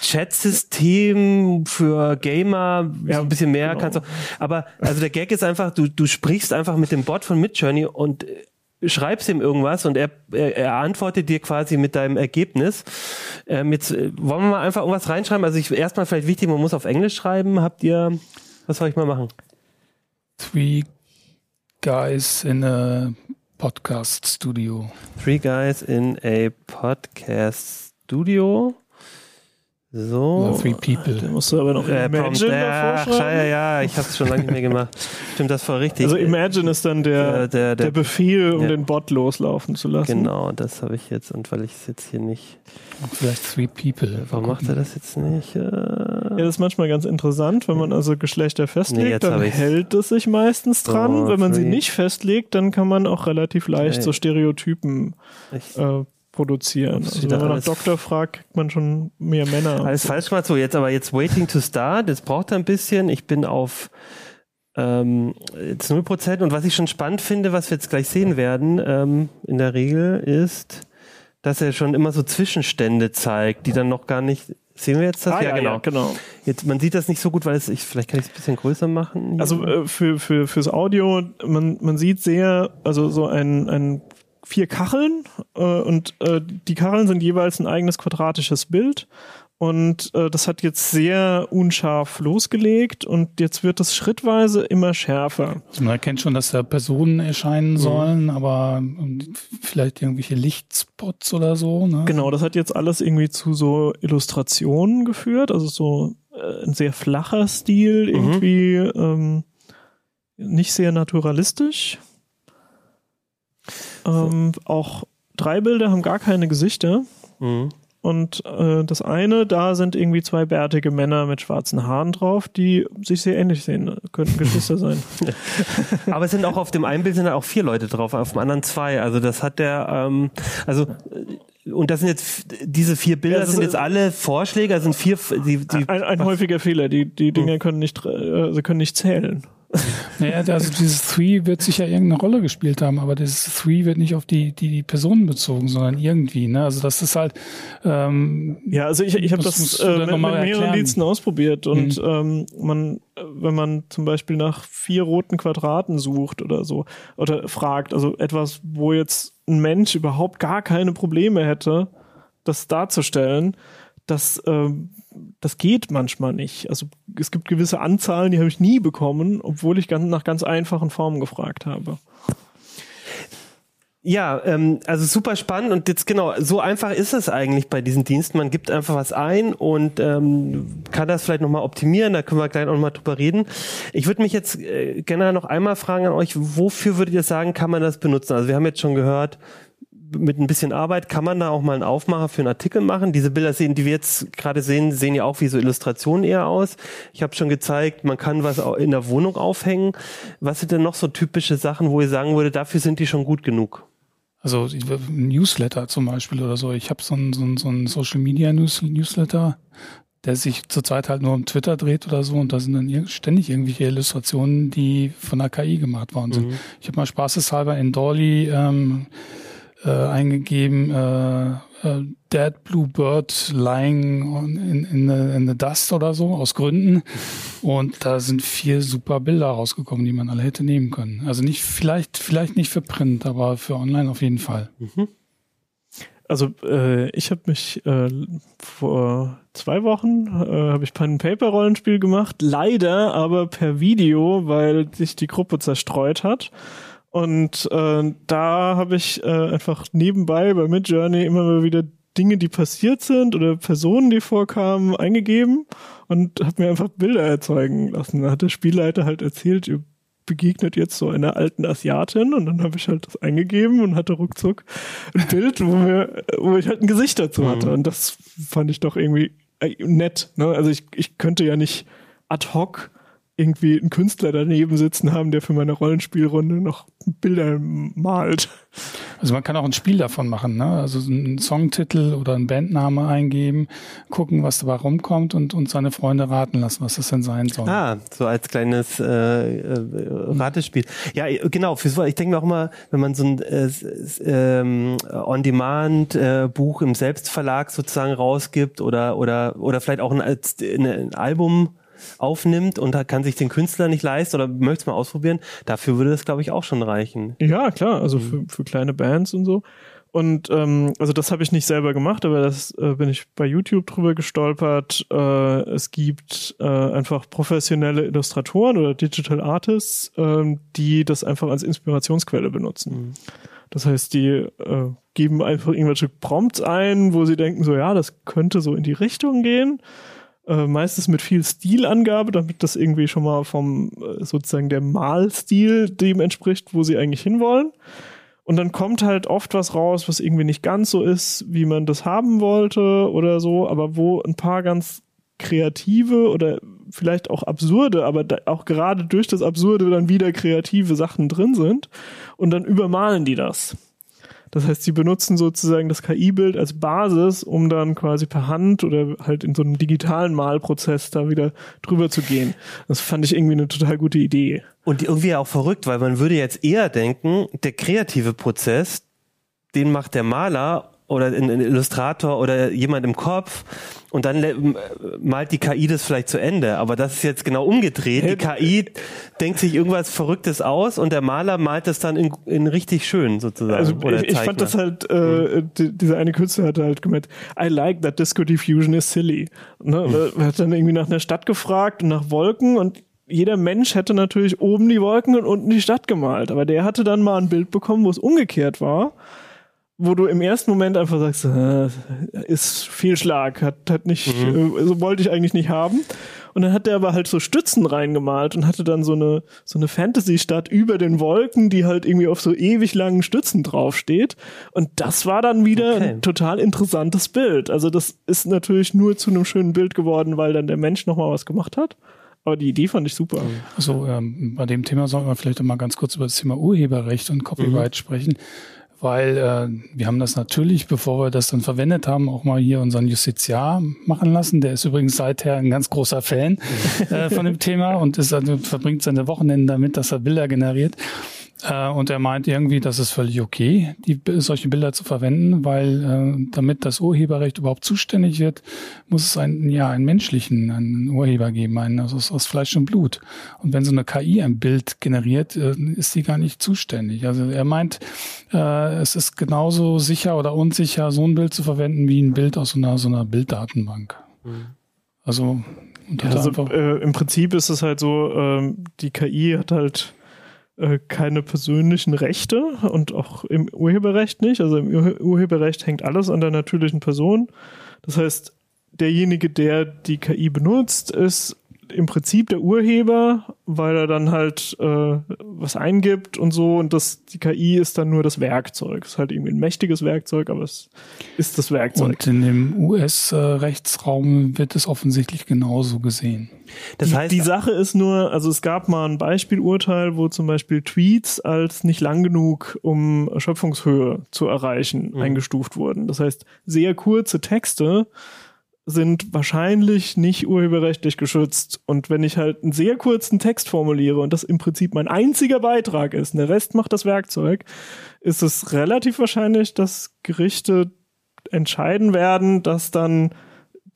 Chat-System für Gamer, Ja, so ein bisschen mehr genau. kannst du. Aber also der Gag ist einfach, du, du sprichst einfach mit dem Bot von Midjourney und äh, schreibst ihm irgendwas und er, er, er antwortet dir quasi mit deinem Ergebnis. Ähm, jetzt äh, wollen wir mal einfach irgendwas reinschreiben. Also ich erstmal vielleicht wichtig, man muss auf Englisch schreiben. Habt ihr, was soll ich mal machen? Three guys in a podcast studio. Three guys in a podcast studio. So. Three da people. musst du aber noch Äh, Prompt, Imagine schreiben. ja, ja, ich habe es schon lange nicht mehr gemacht. Stimmt, das war richtig. Also Imagine ist dann der, Der- der- der, der- Befehl, um ja. den Bot loslaufen zu lassen. Genau, das habe ich jetzt. Und weil ich es jetzt hier nicht. Vielleicht three people. Warum macht er das jetzt nicht? Äh, Ja, das ist manchmal ganz interessant, wenn man also Geschlechter Nee, festlegt, jetzt dann hält es sich meistens dran. So, wenn man sie three. nicht festlegt, dann kann man auch relativ leicht Okay. so Stereotypen ich, äh, produzieren. Also wenn man nach Doktor fragt, kriegt man schon mehr Männer. Alles falsch gemacht. So, jetzt aber jetzt Waiting to Start. Das braucht ein bisschen. Ich bin auf ähm, jetzt 0%. Und was ich schon spannend finde, was wir jetzt gleich sehen werden, ähm, in der Regel, ist, dass er schon immer so Zwischenstände zeigt, die dann noch gar nicht. Sehen wir jetzt das? Ah, ja, ja, genau. Jetzt, man sieht das nicht so gut, weil es, ich, vielleicht kann ich es ein bisschen größer machen. hier. Also äh, für, für, fürs Audio, man, man sieht sehr, also so ein, ein vier Kacheln äh, und äh, die Kacheln sind jeweils ein eigenes quadratisches Bild und äh, das hat jetzt sehr unscharf losgelegt und jetzt wird es schrittweise immer schärfer. Also man erkennt schon, dass da Personen erscheinen sollen, aber ähm, vielleicht irgendwelche Lichtspots oder so. Ne? Genau, das hat jetzt alles irgendwie zu so Illustrationen geführt, also so äh, ein sehr flacher Stil, irgendwie ähm, nicht sehr naturalistisch. Ähm, Auch drei Bilder haben gar keine Gesichter. Mhm. Und äh, das eine, da sind irgendwie zwei bärtige Männer mit schwarzen Haaren drauf, die sich sehr ähnlich sehen. Könnten Geschwister sein. (laughs) Aber es sind auch auf dem einen Bild sind auch vier Leute drauf, auf dem anderen zwei. Also das hat der, ähm, also äh, und das sind jetzt diese vier Bilder Ja, das sind jetzt alle Vorschläge, also sind vier, die, die Ein, ein häufiger Fehler. Die, die Dinge können nicht, äh, sie können nicht zählen. Naja, also dieses Three wird sicher irgendeine Rolle gespielt haben, aber dieses Three wird nicht auf die, die, die Personen bezogen, sondern irgendwie. Ne? Also das ist halt ähm, Ja, also ich, ich habe Das äh, mit, mit mehreren. Diensten ausprobiert und ähm, man, wenn man zum Beispiel nach vier roten Quadraten sucht oder so oder fragt, also etwas, wo jetzt ein Mensch überhaupt gar keine Probleme hätte, das darzustellen, das, ähm, das geht manchmal nicht. Also es gibt gewisse Anzahlen, die habe ich nie bekommen, obwohl ich ganz, nach ganz einfachen Formen gefragt habe. Ja, ähm, also super spannend und jetzt genau, so einfach ist es eigentlich bei diesen Diensten. Man gibt einfach was ein und ähm, kann das vielleicht nochmal optimieren, da können wir gleich auch nochmal drüber reden. Ich würde mich jetzt äh, gerne noch einmal fragen an euch, wofür würdet ihr sagen, kann man das benutzen? Also wir haben jetzt schon gehört, mit ein bisschen Arbeit kann man da auch mal einen Aufmacher für einen Artikel machen. Diese Bilder sehen, die wir jetzt gerade sehen, sehen ja auch wie so Illustrationen eher aus. Ich habe schon gezeigt, man kann was auch in der Wohnung aufhängen. Was sind denn noch so typische Sachen, wo ihr sagen würde, dafür sind die schon gut genug? Also ein Newsletter zum Beispiel oder so. Ich habe so einen so einen- so einen Social Media News Newsletter, der sich zurzeit halt nur um Twitter dreht oder so und da sind dann ständig irgendwelche Illustrationen, die von der KI gemacht worden sind. Ich habe mal spaßeshalber in Dolly ähm, äh, eingegeben, äh, äh, Dead Blue Bird lying in, in, the, in the dust oder so, aus Gründen. Und da sind vier super Bilder rausgekommen, die man alle hätte nehmen können. Also nicht, vielleicht, vielleicht nicht für Print, aber für online auf jeden Fall. Also äh, ich habe mich äh, vor zwei Wochen äh, habe ich and Paper Rollenspiel gemacht, leider aber per Video, weil sich die Gruppe zerstreut hat. Und äh, da habe ich äh, einfach nebenbei bei Midjourney immer mal wieder Dinge, die passiert sind oder Personen, die vorkamen, eingegeben und habe mir einfach Bilder erzeugen lassen. Da hat der Spielleiter halt erzählt, ihr begegnet jetzt so einer alten Asiatin und dann habe ich halt das eingegeben und hatte ruckzuck ein Bild, wo, mir, wo ich halt ein Gesicht dazu hatte. Und das fand ich doch irgendwie äh, nett. Ne? Also ich, ich könnte ja nicht ad hoc irgendwie einen Künstler daneben sitzen haben, der für meine Rollenspielrunde noch Bilder malt. Also man kann auch ein Spiel davon machen, ne? Also einen Songtitel oder einen Bandname eingeben, gucken, was dabei rumkommt und, und seine Freunde raten lassen, was das denn sein soll. Ah, so als kleines äh, äh, Ratespiel. Ja, genau. Für so, ich denke mir auch immer, wenn man so ein äh, ähm, On-Demand-Buch im Selbstverlag sozusagen rausgibt oder oder oder vielleicht auch ein, ein Album aufnimmt und da kann sich den Künstler nicht leisten oder möchte es mal ausprobieren, dafür würde das, glaube ich, auch schon reichen. Ja, klar, also für, für kleine Bands und so. Und ähm, also das habe ich nicht selber gemacht, aber das äh, bin ich bei YouTube drüber gestolpert. Äh, es gibt äh, einfach professionelle Illustratoren oder Digital Artists, ähm, die das einfach als Inspirationsquelle benutzen. Das heißt, die äh, geben einfach irgendwelche Prompts ein, wo sie denken, so ja, das könnte so in die Richtung gehen. Äh, meistens mit viel Stilangabe, damit das irgendwie schon mal vom äh, sozusagen der Malstil dem entspricht, wo sie eigentlich hinwollen. Und dann kommt halt oft was raus, was irgendwie nicht ganz so ist, wie man das haben wollte oder so, aber wo ein paar ganz kreative oder vielleicht auch absurde, aber auch gerade durch das Absurde dann wieder kreative Sachen drin sind. Und dann übermalen die das. Das heißt, sie benutzen sozusagen das KI-Bild als Basis, um dann quasi per Hand oder halt in so einem digitalen Malprozess da wieder drüber zu gehen. Das fand ich irgendwie eine total gute Idee. Und irgendwie auch verrückt, weil man würde jetzt eher denken, der kreative Prozess, den macht der Maler oder ein Illustrator oder jemand im Kopf und dann malt die KI das vielleicht zu Ende. Aber das ist jetzt genau umgedreht. Die KI denkt sich irgendwas Verrücktes aus und der Maler malt das dann in, in richtig schön sozusagen. Also ich, ich fand das halt, äh, die, dieser eine Künstler hat halt gemeint, I like that Disco Diffusion is silly. Ne? Mhm. Er hat dann irgendwie nach einer Stadt gefragt und nach Wolken und jeder Mensch hätte natürlich oben die Wolken und unten die Stadt gemalt. Aber der hatte dann mal ein Bild bekommen, wo es umgekehrt war wo du im ersten Moment einfach sagst, äh, ist viel Schlag, hat, hat nicht, mhm. äh, so wollte ich eigentlich nicht haben. Und dann hat der aber halt so Stützen reingemalt und hatte dann so eine, so eine Fantasy-Stadt über den Wolken, die halt irgendwie auf so ewig langen Stützen draufsteht. Und das war dann wieder okay. ein total interessantes Bild. Also das ist natürlich nur zu einem schönen Bild geworden, weil dann der Mensch nochmal was gemacht hat. Aber die Idee fand ich super. Also ähm, bei dem Thema sollten wir vielleicht mal ganz kurz über das Thema Urheberrecht und Copyright mhm. sprechen weil äh, wir haben das natürlich, bevor wir das dann verwendet haben, auch mal hier unseren Justiziar machen lassen. Der ist übrigens seither ein ganz großer Fan äh, von dem Thema und ist also, verbringt seine Wochenende damit, dass er Bilder generiert. Äh, und er meint irgendwie, das ist völlig okay, die, solche Bilder zu verwenden, weil äh, damit das Urheberrecht überhaupt zuständig wird, muss es einen, ja, einen menschlichen einen Urheber geben, einen also aus, aus Fleisch und Blut. Und wenn so eine KI ein Bild generiert, äh, ist sie gar nicht zuständig. Also er meint, äh, es ist genauso sicher oder unsicher, so ein Bild zu verwenden, wie ein Bild aus so einer, so einer Bilddatenbank. Mhm. Also, ja, also äh, im Prinzip ist es halt so, ähm, die KI hat halt äh, keine persönlichen Rechte und auch im Urheberrecht nicht. Also im Urheberrecht hängt alles an der natürlichen Person. Das heißt, derjenige, der die KI benutzt, ist im Prinzip der Urheber, weil er dann halt äh, was eingibt und so und das die KI ist dann nur das Werkzeug. Es ist halt irgendwie ein mächtiges Werkzeug, aber es ist das Werkzeug. Und in dem US-Rechtsraum wird es offensichtlich genauso gesehen. Das die, heißt, die Sache ist nur, also es gab mal ein Beispielurteil, wo zum Beispiel Tweets als nicht lang genug, um Schöpfungshöhe zu erreichen, mhm. eingestuft wurden. Das heißt, sehr kurze Texte sind wahrscheinlich nicht urheberrechtlich geschützt. Und wenn ich halt einen sehr kurzen Text formuliere und das im Prinzip mein einziger Beitrag ist, der Rest macht das Werkzeug, ist es relativ wahrscheinlich, dass Gerichte entscheiden werden, dass dann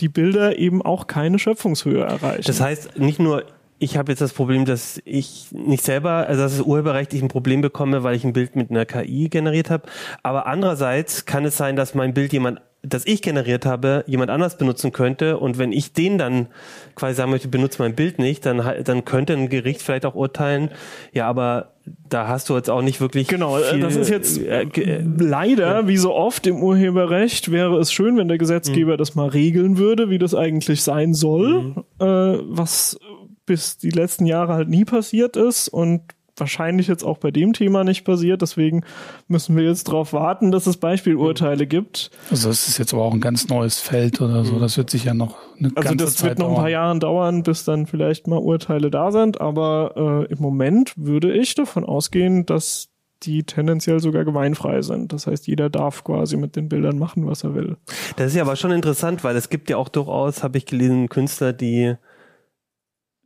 die Bilder eben auch keine Schöpfungshöhe erreichen. Das heißt, nicht nur ich habe jetzt das Problem, dass ich nicht selber, also dass es urheberrechtlich ein Problem bekomme, weil ich ein Bild mit einer KI generiert habe. Aber andererseits kann es sein, dass mein Bild jemand das ich generiert habe, jemand anders benutzen könnte. Und wenn ich den dann quasi sagen möchte, benutze mein Bild nicht, dann, dann könnte ein Gericht vielleicht auch urteilen, ja, aber da hast du jetzt auch nicht wirklich. Genau, äh, das ist jetzt äh, äh, leider, ja. wie so oft im Urheberrecht, wäre es schön, wenn der Gesetzgeber mhm. das mal regeln würde, wie das eigentlich sein soll, mhm. äh, was bis die letzten Jahre halt nie passiert ist und wahrscheinlich jetzt auch bei dem Thema nicht passiert. Deswegen müssen wir jetzt darauf warten, dass es Beispielurteile gibt. Also es ist jetzt aber auch ein ganz neues Feld oder so. Mhm. Das wird sich ja noch eine also ganze das wird noch ein paar Jahre dauern, bis dann vielleicht mal Urteile da sind. Aber äh, im Moment würde ich davon ausgehen, dass die tendenziell sogar gemeinfrei sind. Das heißt, jeder darf quasi mit den Bildern machen, was er will. Das ist ja aber schon interessant, weil es gibt ja auch durchaus, habe ich gelesen, Künstler, die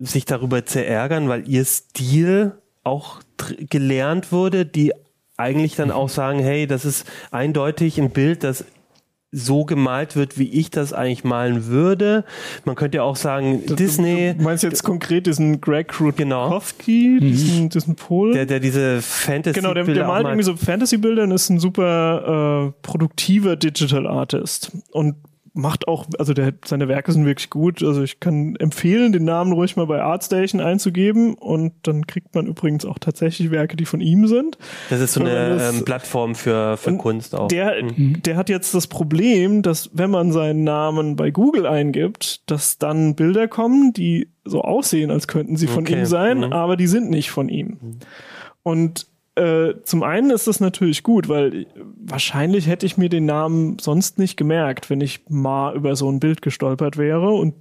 sich darüber zerärgern, weil ihr Stil auch gelernt wurde, die eigentlich dann auch sagen, hey, das ist eindeutig ein Bild, das so gemalt wird, wie ich das eigentlich malen würde. Man könnte ja auch sagen, du, Disney. Du meinst jetzt konkret diesen Greg Rutkowski, genau. diesen, diesen Pol? Der, der diese Fantasy Genau, der, der malt irgendwie so Fantasy-Bilder und ist ein super äh, produktiver Digital Artist. Und macht auch, also der, seine Werke sind wirklich gut. Also ich kann empfehlen, den Namen ruhig mal bei Artstation einzugeben und dann kriegt man übrigens auch tatsächlich Werke, die von ihm sind. Das ist so eine das, ähm, Plattform für, für Kunst auch. Der, mhm. der hat jetzt das Problem, dass wenn man seinen Namen bei Google eingibt, dass dann Bilder kommen, die so aussehen, als könnten sie von okay. ihm sein, mhm. aber die sind nicht von ihm. Mhm. Und äh, zum einen ist das natürlich gut, weil wahrscheinlich hätte ich mir den Namen sonst nicht gemerkt, wenn ich mal über so ein Bild gestolpert wäre und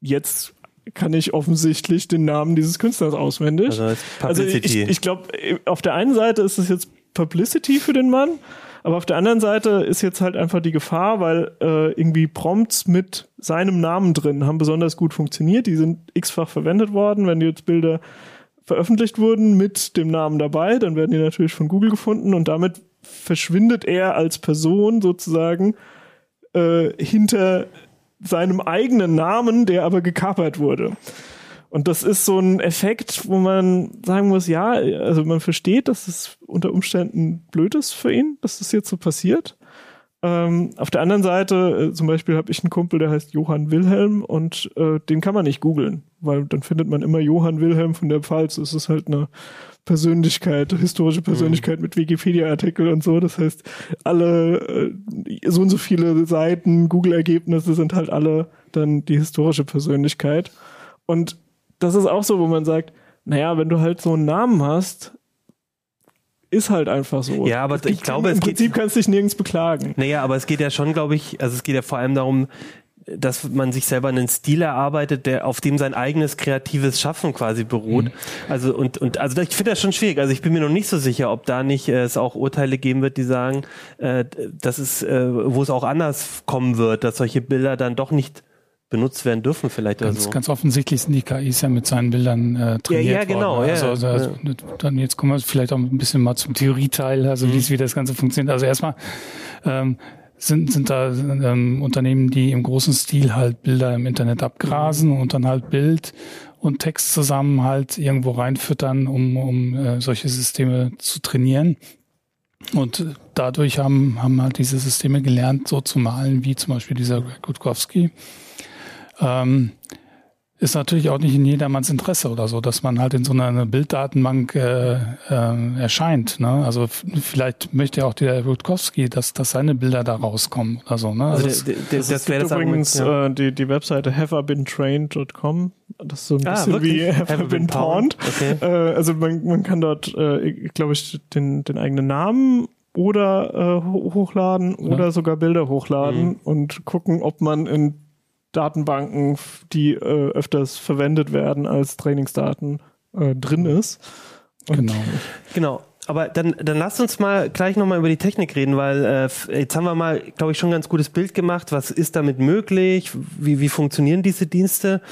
jetzt kann ich offensichtlich den Namen dieses Künstlers auswendig. Also, also ich, ich glaube, auf der einen Seite ist es jetzt Publicity für den Mann, Aber auf der anderen Seite ist jetzt halt einfach die Gefahr, weil äh, irgendwie Prompts mit seinem Namen drin haben besonders gut funktioniert. Die sind x-fach verwendet worden. Wenn jetzt Bilder veröffentlicht wurden mit dem Namen dabei, dann werden die natürlich von Google gefunden und damit verschwindet er als Person sozusagen äh, hinter seinem eigenen Namen, der aber gekapert wurde. Und das ist so ein Effekt, wo man sagen muss, ja, also man versteht, dass es unter Umständen blöd ist für ihn, dass das jetzt so passiert. Ähm, auf der anderen Seite, äh, zum Beispiel habe ich einen Kumpel, der heißt Johann Wilhelm und äh, den kann man nicht googeln, weil dann findet man immer Johann Wilhelm von der Pfalz. Es ist halt eine Persönlichkeit, historische Persönlichkeit mhm. mit Wikipedia-Artikel und so. Das heißt, alle äh, so und so viele Seiten, Google-Ergebnisse sind halt alle dann die historische Persönlichkeit. Und das ist auch so, wo man sagt, naja, wenn du halt so einen Namen hast, ist halt einfach so. Ja, aber ich glaube, im es Prinzip geht, kannst du dich nirgends beklagen. Naja, aber es geht ja schon, glaube ich, also es geht ja vor allem darum, dass man sich selber einen Stil erarbeitet, der auf dem sein eigenes kreatives Schaffen quasi beruht. Mhm. Also und und also ich finde das schon schwierig. Also ich bin mir noch nicht so sicher, ob da nicht äh, es auch Urteile geben wird, die sagen, äh, dass es äh, wo es auch anders kommen wird, dass solche Bilder dann doch nicht benutzt werden dürfen vielleicht ganz, so. Ganz offensichtlich sind die KIs ja mit seinen Bildern äh, trainiert ja, ja, genau, worden. Also, also, also ja. dann jetzt kommen wir vielleicht auch ein bisschen mal zum Theorieteil, also mhm. wie das Ganze funktioniert. Also erstmal ähm, sind, sind da ähm, Unternehmen, die im großen Stil halt Bilder im Internet abgrasen mhm. und dann halt Bild und Text zusammen halt irgendwo reinfüttern, um, um äh, solche Systeme zu trainieren. Und dadurch haben, haben halt diese Systeme gelernt, so zu malen, wie zum Beispiel dieser Greg Gutkowski ähm, ist natürlich auch nicht in jedermanns Interesse oder so, dass man halt in so einer Bilddatenbank äh, äh, erscheint. Ne? Also vielleicht möchte ja auch der Rutkowski, dass, dass seine Bilder da rauskommen oder so. Ne? Also, also das, das, das, wäre übrigens ja. äh, die, die Webseite haveibeentrained.com. Das ist so ein ah, bisschen wirklich? wie have, have been pawned. Okay. Äh, also man, man kann dort, äh, glaube ich, den, den eigenen Namen oder äh, hochladen ja. oder sogar Bilder hochladen mhm. und gucken, ob man in Datenbanken, die äh, öfters verwendet werden als Trainingsdaten, äh, drin ist. Und genau. Genau. Aber dann, dann lasst uns mal gleich nochmal über die Technik reden, weil äh, jetzt haben wir mal, glaube ich, schon ein ganz gutes Bild gemacht. Was ist damit möglich? Wie, wie funktionieren diese Dienste?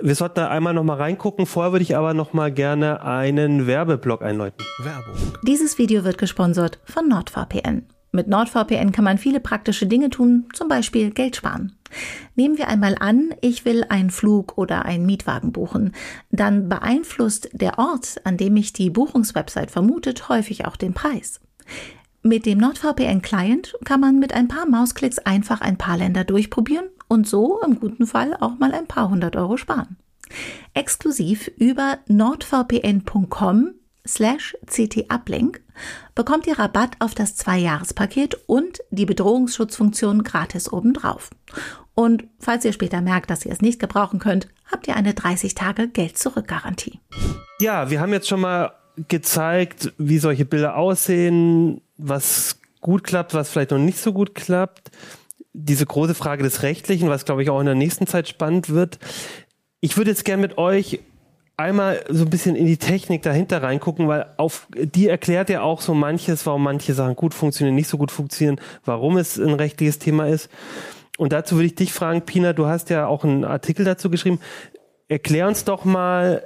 Wir sollten da einmal nochmal reingucken. Vorher würde ich aber nochmal gerne einen Werbeblock einläuten. Werbung. Dieses Video wird gesponsert von NordVPN. Mit NordVPN kann man viele praktische Dinge tun, zum Beispiel Geld sparen. Nehmen wir einmal an, ich will einen Flug oder einen Mietwagen buchen. Dann beeinflusst der Ort, an dem mich die Buchungswebsite vermutet, häufig auch den Preis. Mit dem NordVPN-Client kann man mit ein paar Mausklicks einfach ein paar Länder durchprobieren und so im guten Fall auch mal ein paar hundert Euro sparen. Exklusiv über nordvpn.com slash ctuplink bekommt ihr Rabatt auf das Zwei-Jahres-Paket und die Bedrohungsschutzfunktion gratis obendrauf. Und falls ihr später merkt, dass ihr es nicht gebrauchen könnt, habt ihr eine 30-Tage-Geld-Zurück-Garantie. Ja, wir haben jetzt schon mal gezeigt, wie solche Bilder aussehen, was gut klappt, was vielleicht noch nicht so gut klappt. Diese große Frage des Rechtlichen, was glaube ich auch in der nächsten Zeit spannend wird. Ich würde jetzt gerne mit euch einmal so ein bisschen in die Technik dahinter reingucken, weil auf die erklärt ja auch so manches, warum manche Sachen gut funktionieren, nicht so gut funktionieren, warum es ein rechtliches Thema ist. Und dazu würde ich dich fragen, Pina, du hast ja auch einen Artikel dazu geschrieben. Erklär uns doch mal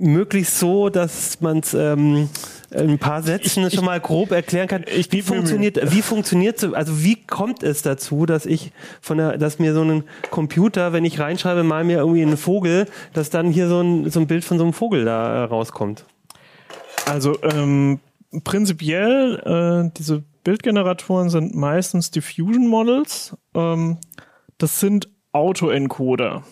möglichst so, dass man es ähm, ein paar Sätzen ich, schon mal grob erklären kann. Ich, wie funktioniert, wie funktioniert so, also wie kommt es dazu, dass ich von der, dass mir so ein Computer, wenn ich reinschreibe, mal mir irgendwie einen Vogel, dass dann hier so ein, so ein Bild von so einem Vogel da rauskommt? Also ähm, prinzipiell äh, diese Bildgeneratoren sind meistens Diffusion Models. Ähm, das sind Autoencoder.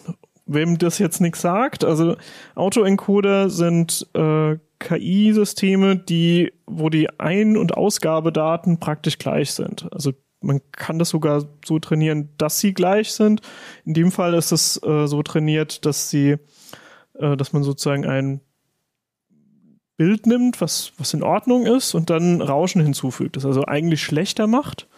Wem das jetzt nichts sagt, also Autoencoder sind äh, KI-Systeme, die, wo die Ein- und Ausgabedaten praktisch gleich sind. Also man kann das sogar so trainieren, dass sie gleich sind. In dem Fall ist es äh, so trainiert, dass sie, äh, dass man sozusagen ein Bild nimmt, was, was in Ordnung ist und dann Rauschen hinzufügt, das also eigentlich schlechter macht.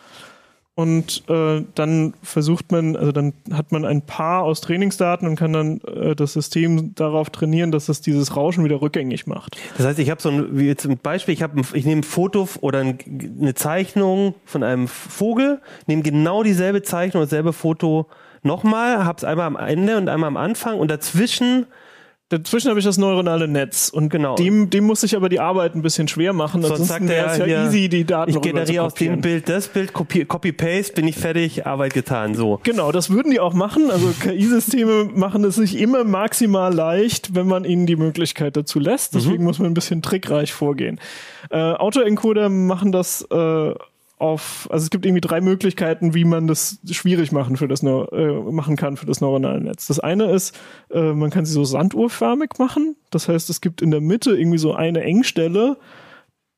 Und äh, dann versucht man, also dann hat man ein Paar aus Trainingsdaten und kann dann äh, das System darauf trainieren, dass es dieses Rauschen wieder rückgängig macht. Das heißt, ich habe so ein, wie jetzt ein Beispiel, ich, hab ich nehme ein Foto oder ein, eine Zeichnung von einem Vogel, nehme genau dieselbe Zeichnung, dasselbe Foto nochmal, habe es einmal am Ende und einmal am Anfang und dazwischen Dazwischen habe ich das neuronale Netz und Genau. dem, dem muss ich aber die Arbeit ein bisschen schwer machen. Sonst sagt Ansonsten er wäre es ja hier, easy, die Daten ich generiere aus dem Bild das Bild, Copy- Copy-Paste, bin ich fertig, Arbeit getan, so. Genau, das würden die auch machen. Also KI-Systeme machen es sich immer maximal leicht, wenn man ihnen die Möglichkeit dazu lässt. Deswegen muss man ein bisschen trickreich vorgehen. Äh, Autoencoder machen das äh, auf, also es gibt irgendwie drei Möglichkeiten, wie man das schwierig machen für das äh, machen kann für das neuronale Netz. Das eine ist, äh, man kann sie so sanduhrförmig machen. Das heißt, es gibt in der Mitte irgendwie so eine Engstelle,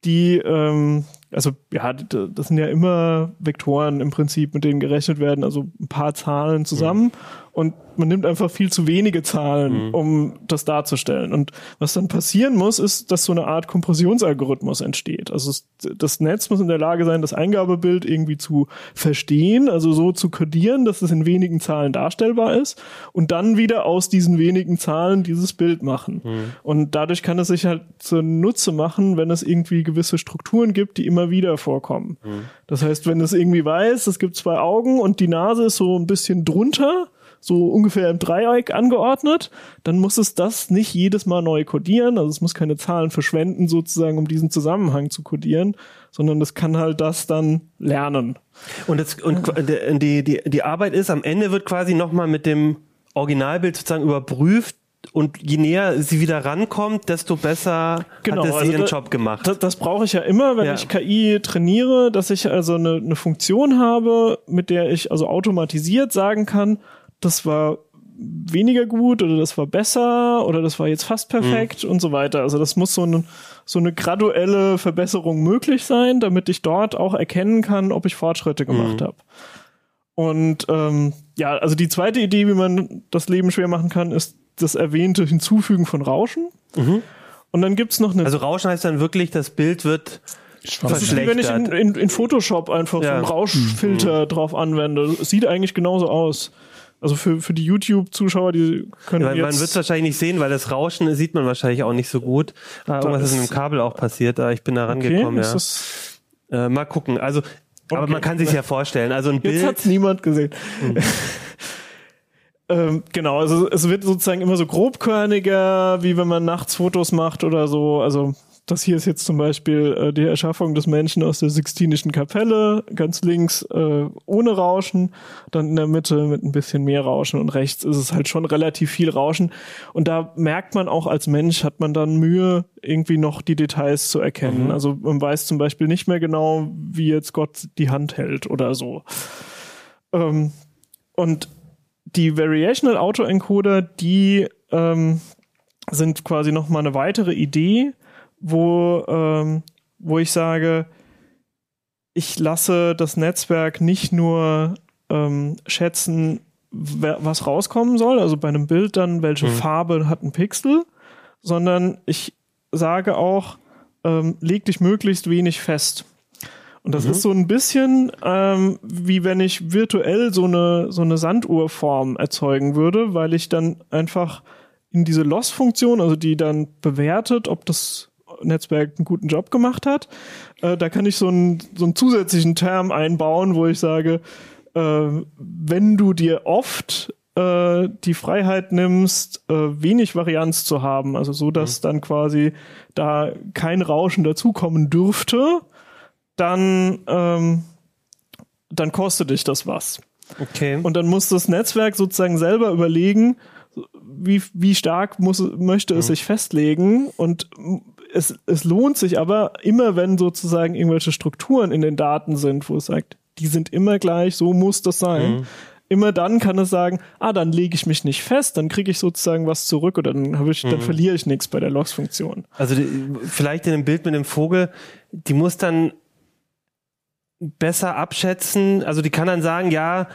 die, ähm, also ja, das sind ja immer Vektoren im Prinzip, mit denen gerechnet werden, also ein paar Zahlen zusammen und man nimmt einfach viel zu wenige Zahlen, um das darzustellen. Und was dann passieren muss, ist, dass so eine Art Kompressionsalgorithmus entsteht. Also es, das Netz muss in der Lage sein, das Eingabebild irgendwie zu verstehen, also so zu codieren, dass es in wenigen Zahlen darstellbar ist und dann wieder aus diesen wenigen Zahlen dieses Bild machen. Und dadurch kann es sich halt zunutze machen, wenn es irgendwie gewisse Strukturen gibt, die immer wieder vorkommen. Das heißt, wenn es irgendwie weiß, es gibt zwei Augen und die Nase ist so ein bisschen drunter, so ungefähr im Dreieck angeordnet, dann muss es das nicht jedes Mal neu codieren. Also es muss keine Zahlen verschwenden, sozusagen, um diesen Zusammenhang zu codieren, sondern das kann halt das dann lernen. Und, das, und die, die, die Arbeit ist, am Ende wird quasi nochmal mit dem Originalbild sozusagen überprüft und je näher sie wieder rankommt, desto besser Genau, hat es also ihren da- Job gemacht. Das, das brauche ich ja immer, wenn Ja. ich KI trainiere, dass ich also eine, eine Funktion habe, mit der ich also automatisiert sagen kann, das war weniger gut oder das war besser oder das war jetzt fast perfekt und so weiter. Also das muss so eine, so eine graduelle Verbesserung möglich sein, damit ich dort auch erkennen kann, ob ich Fortschritte gemacht habe. Und ähm, ja, also die zweite Idee, wie man das Leben schwer machen kann, ist das erwähnte Hinzufügen von Rauschen. Und dann gibt's noch eine Also Rauschen heißt dann wirklich, das Bild wird das ist wie wenn ich in, in, in Photoshop einfach so Ja. einen Rauschfilter drauf anwende. Es sieht eigentlich genauso aus. Also für, für die YouTube-Zuschauer, die können Ja, man jetzt... wird es wahrscheinlich nicht sehen, weil das Rauschen sieht man wahrscheinlich auch nicht so gut. Ah, irgendwas ist mit dem Kabel auch passiert, aber ich bin da okay, rangekommen. ist ja. das, Äh, mal gucken. Also, aber Okay. man kann sich ja vorstellen. Also ein jetzt Bild. hat's niemand gesehen. (laughs) ähm, genau, also es wird sozusagen immer so grobkörniger, wie wenn man nachts Fotos macht oder so. Also das hier ist jetzt zum Beispiel äh, die Erschaffung des Menschen aus der Sixtinischen Kapelle, ganz links äh, ohne Rauschen, dann in der Mitte mit ein bisschen mehr Rauschen und rechts ist es halt schon relativ viel Rauschen. Und da merkt man auch als Mensch, hat man dann Mühe, irgendwie noch die Details zu erkennen. Also man weiß zum Beispiel nicht mehr genau, wie jetzt Gott die Hand hält oder so. Ähm, und die Variational Autoencoder, die ähm, sind quasi noch mal eine weitere Idee, wo, ähm, wo ich sage, ich lasse das Netzwerk nicht nur ähm, schätzen, was rauskommen soll, also bei einem Bild dann, welche Farbe hat ein Pixel, sondern ich sage auch, ähm, leg dich möglichst wenig fest. Und das ist so ein bisschen ähm, wie wenn ich virtuell so eine, so eine Sanduhrform erzeugen würde, weil ich dann einfach in diese Loss-Funktion, also die dann bewertet, ob das Netzwerk einen guten Job gemacht hat, äh, da kann ich so einen, so einen zusätzlichen Term einbauen, wo ich sage, äh, wenn du dir oft äh, die Freiheit nimmst, äh, wenig Varianz zu haben, also so, dass dann quasi da kein Rauschen dazukommen dürfte, dann, ähm, dann kostet dich das was. Okay. Und dann muss das Netzwerk sozusagen selber überlegen, wie, wie stark muss, möchte es sich festlegen. Und es, es lohnt sich aber immer, wenn sozusagen irgendwelche Strukturen in den Daten sind, wo es sagt, die sind immer gleich, so muss das sein. Immer dann kann es sagen, ah, dann lege ich mich nicht fest, dann kriege ich sozusagen was zurück oder dann, hab ich, dann verliere ich nichts bei der Logs-Funktion. Also die, vielleicht in dem Bild mit dem Vogel, die muss dann besser abschätzen. Also die kann dann sagen, ja,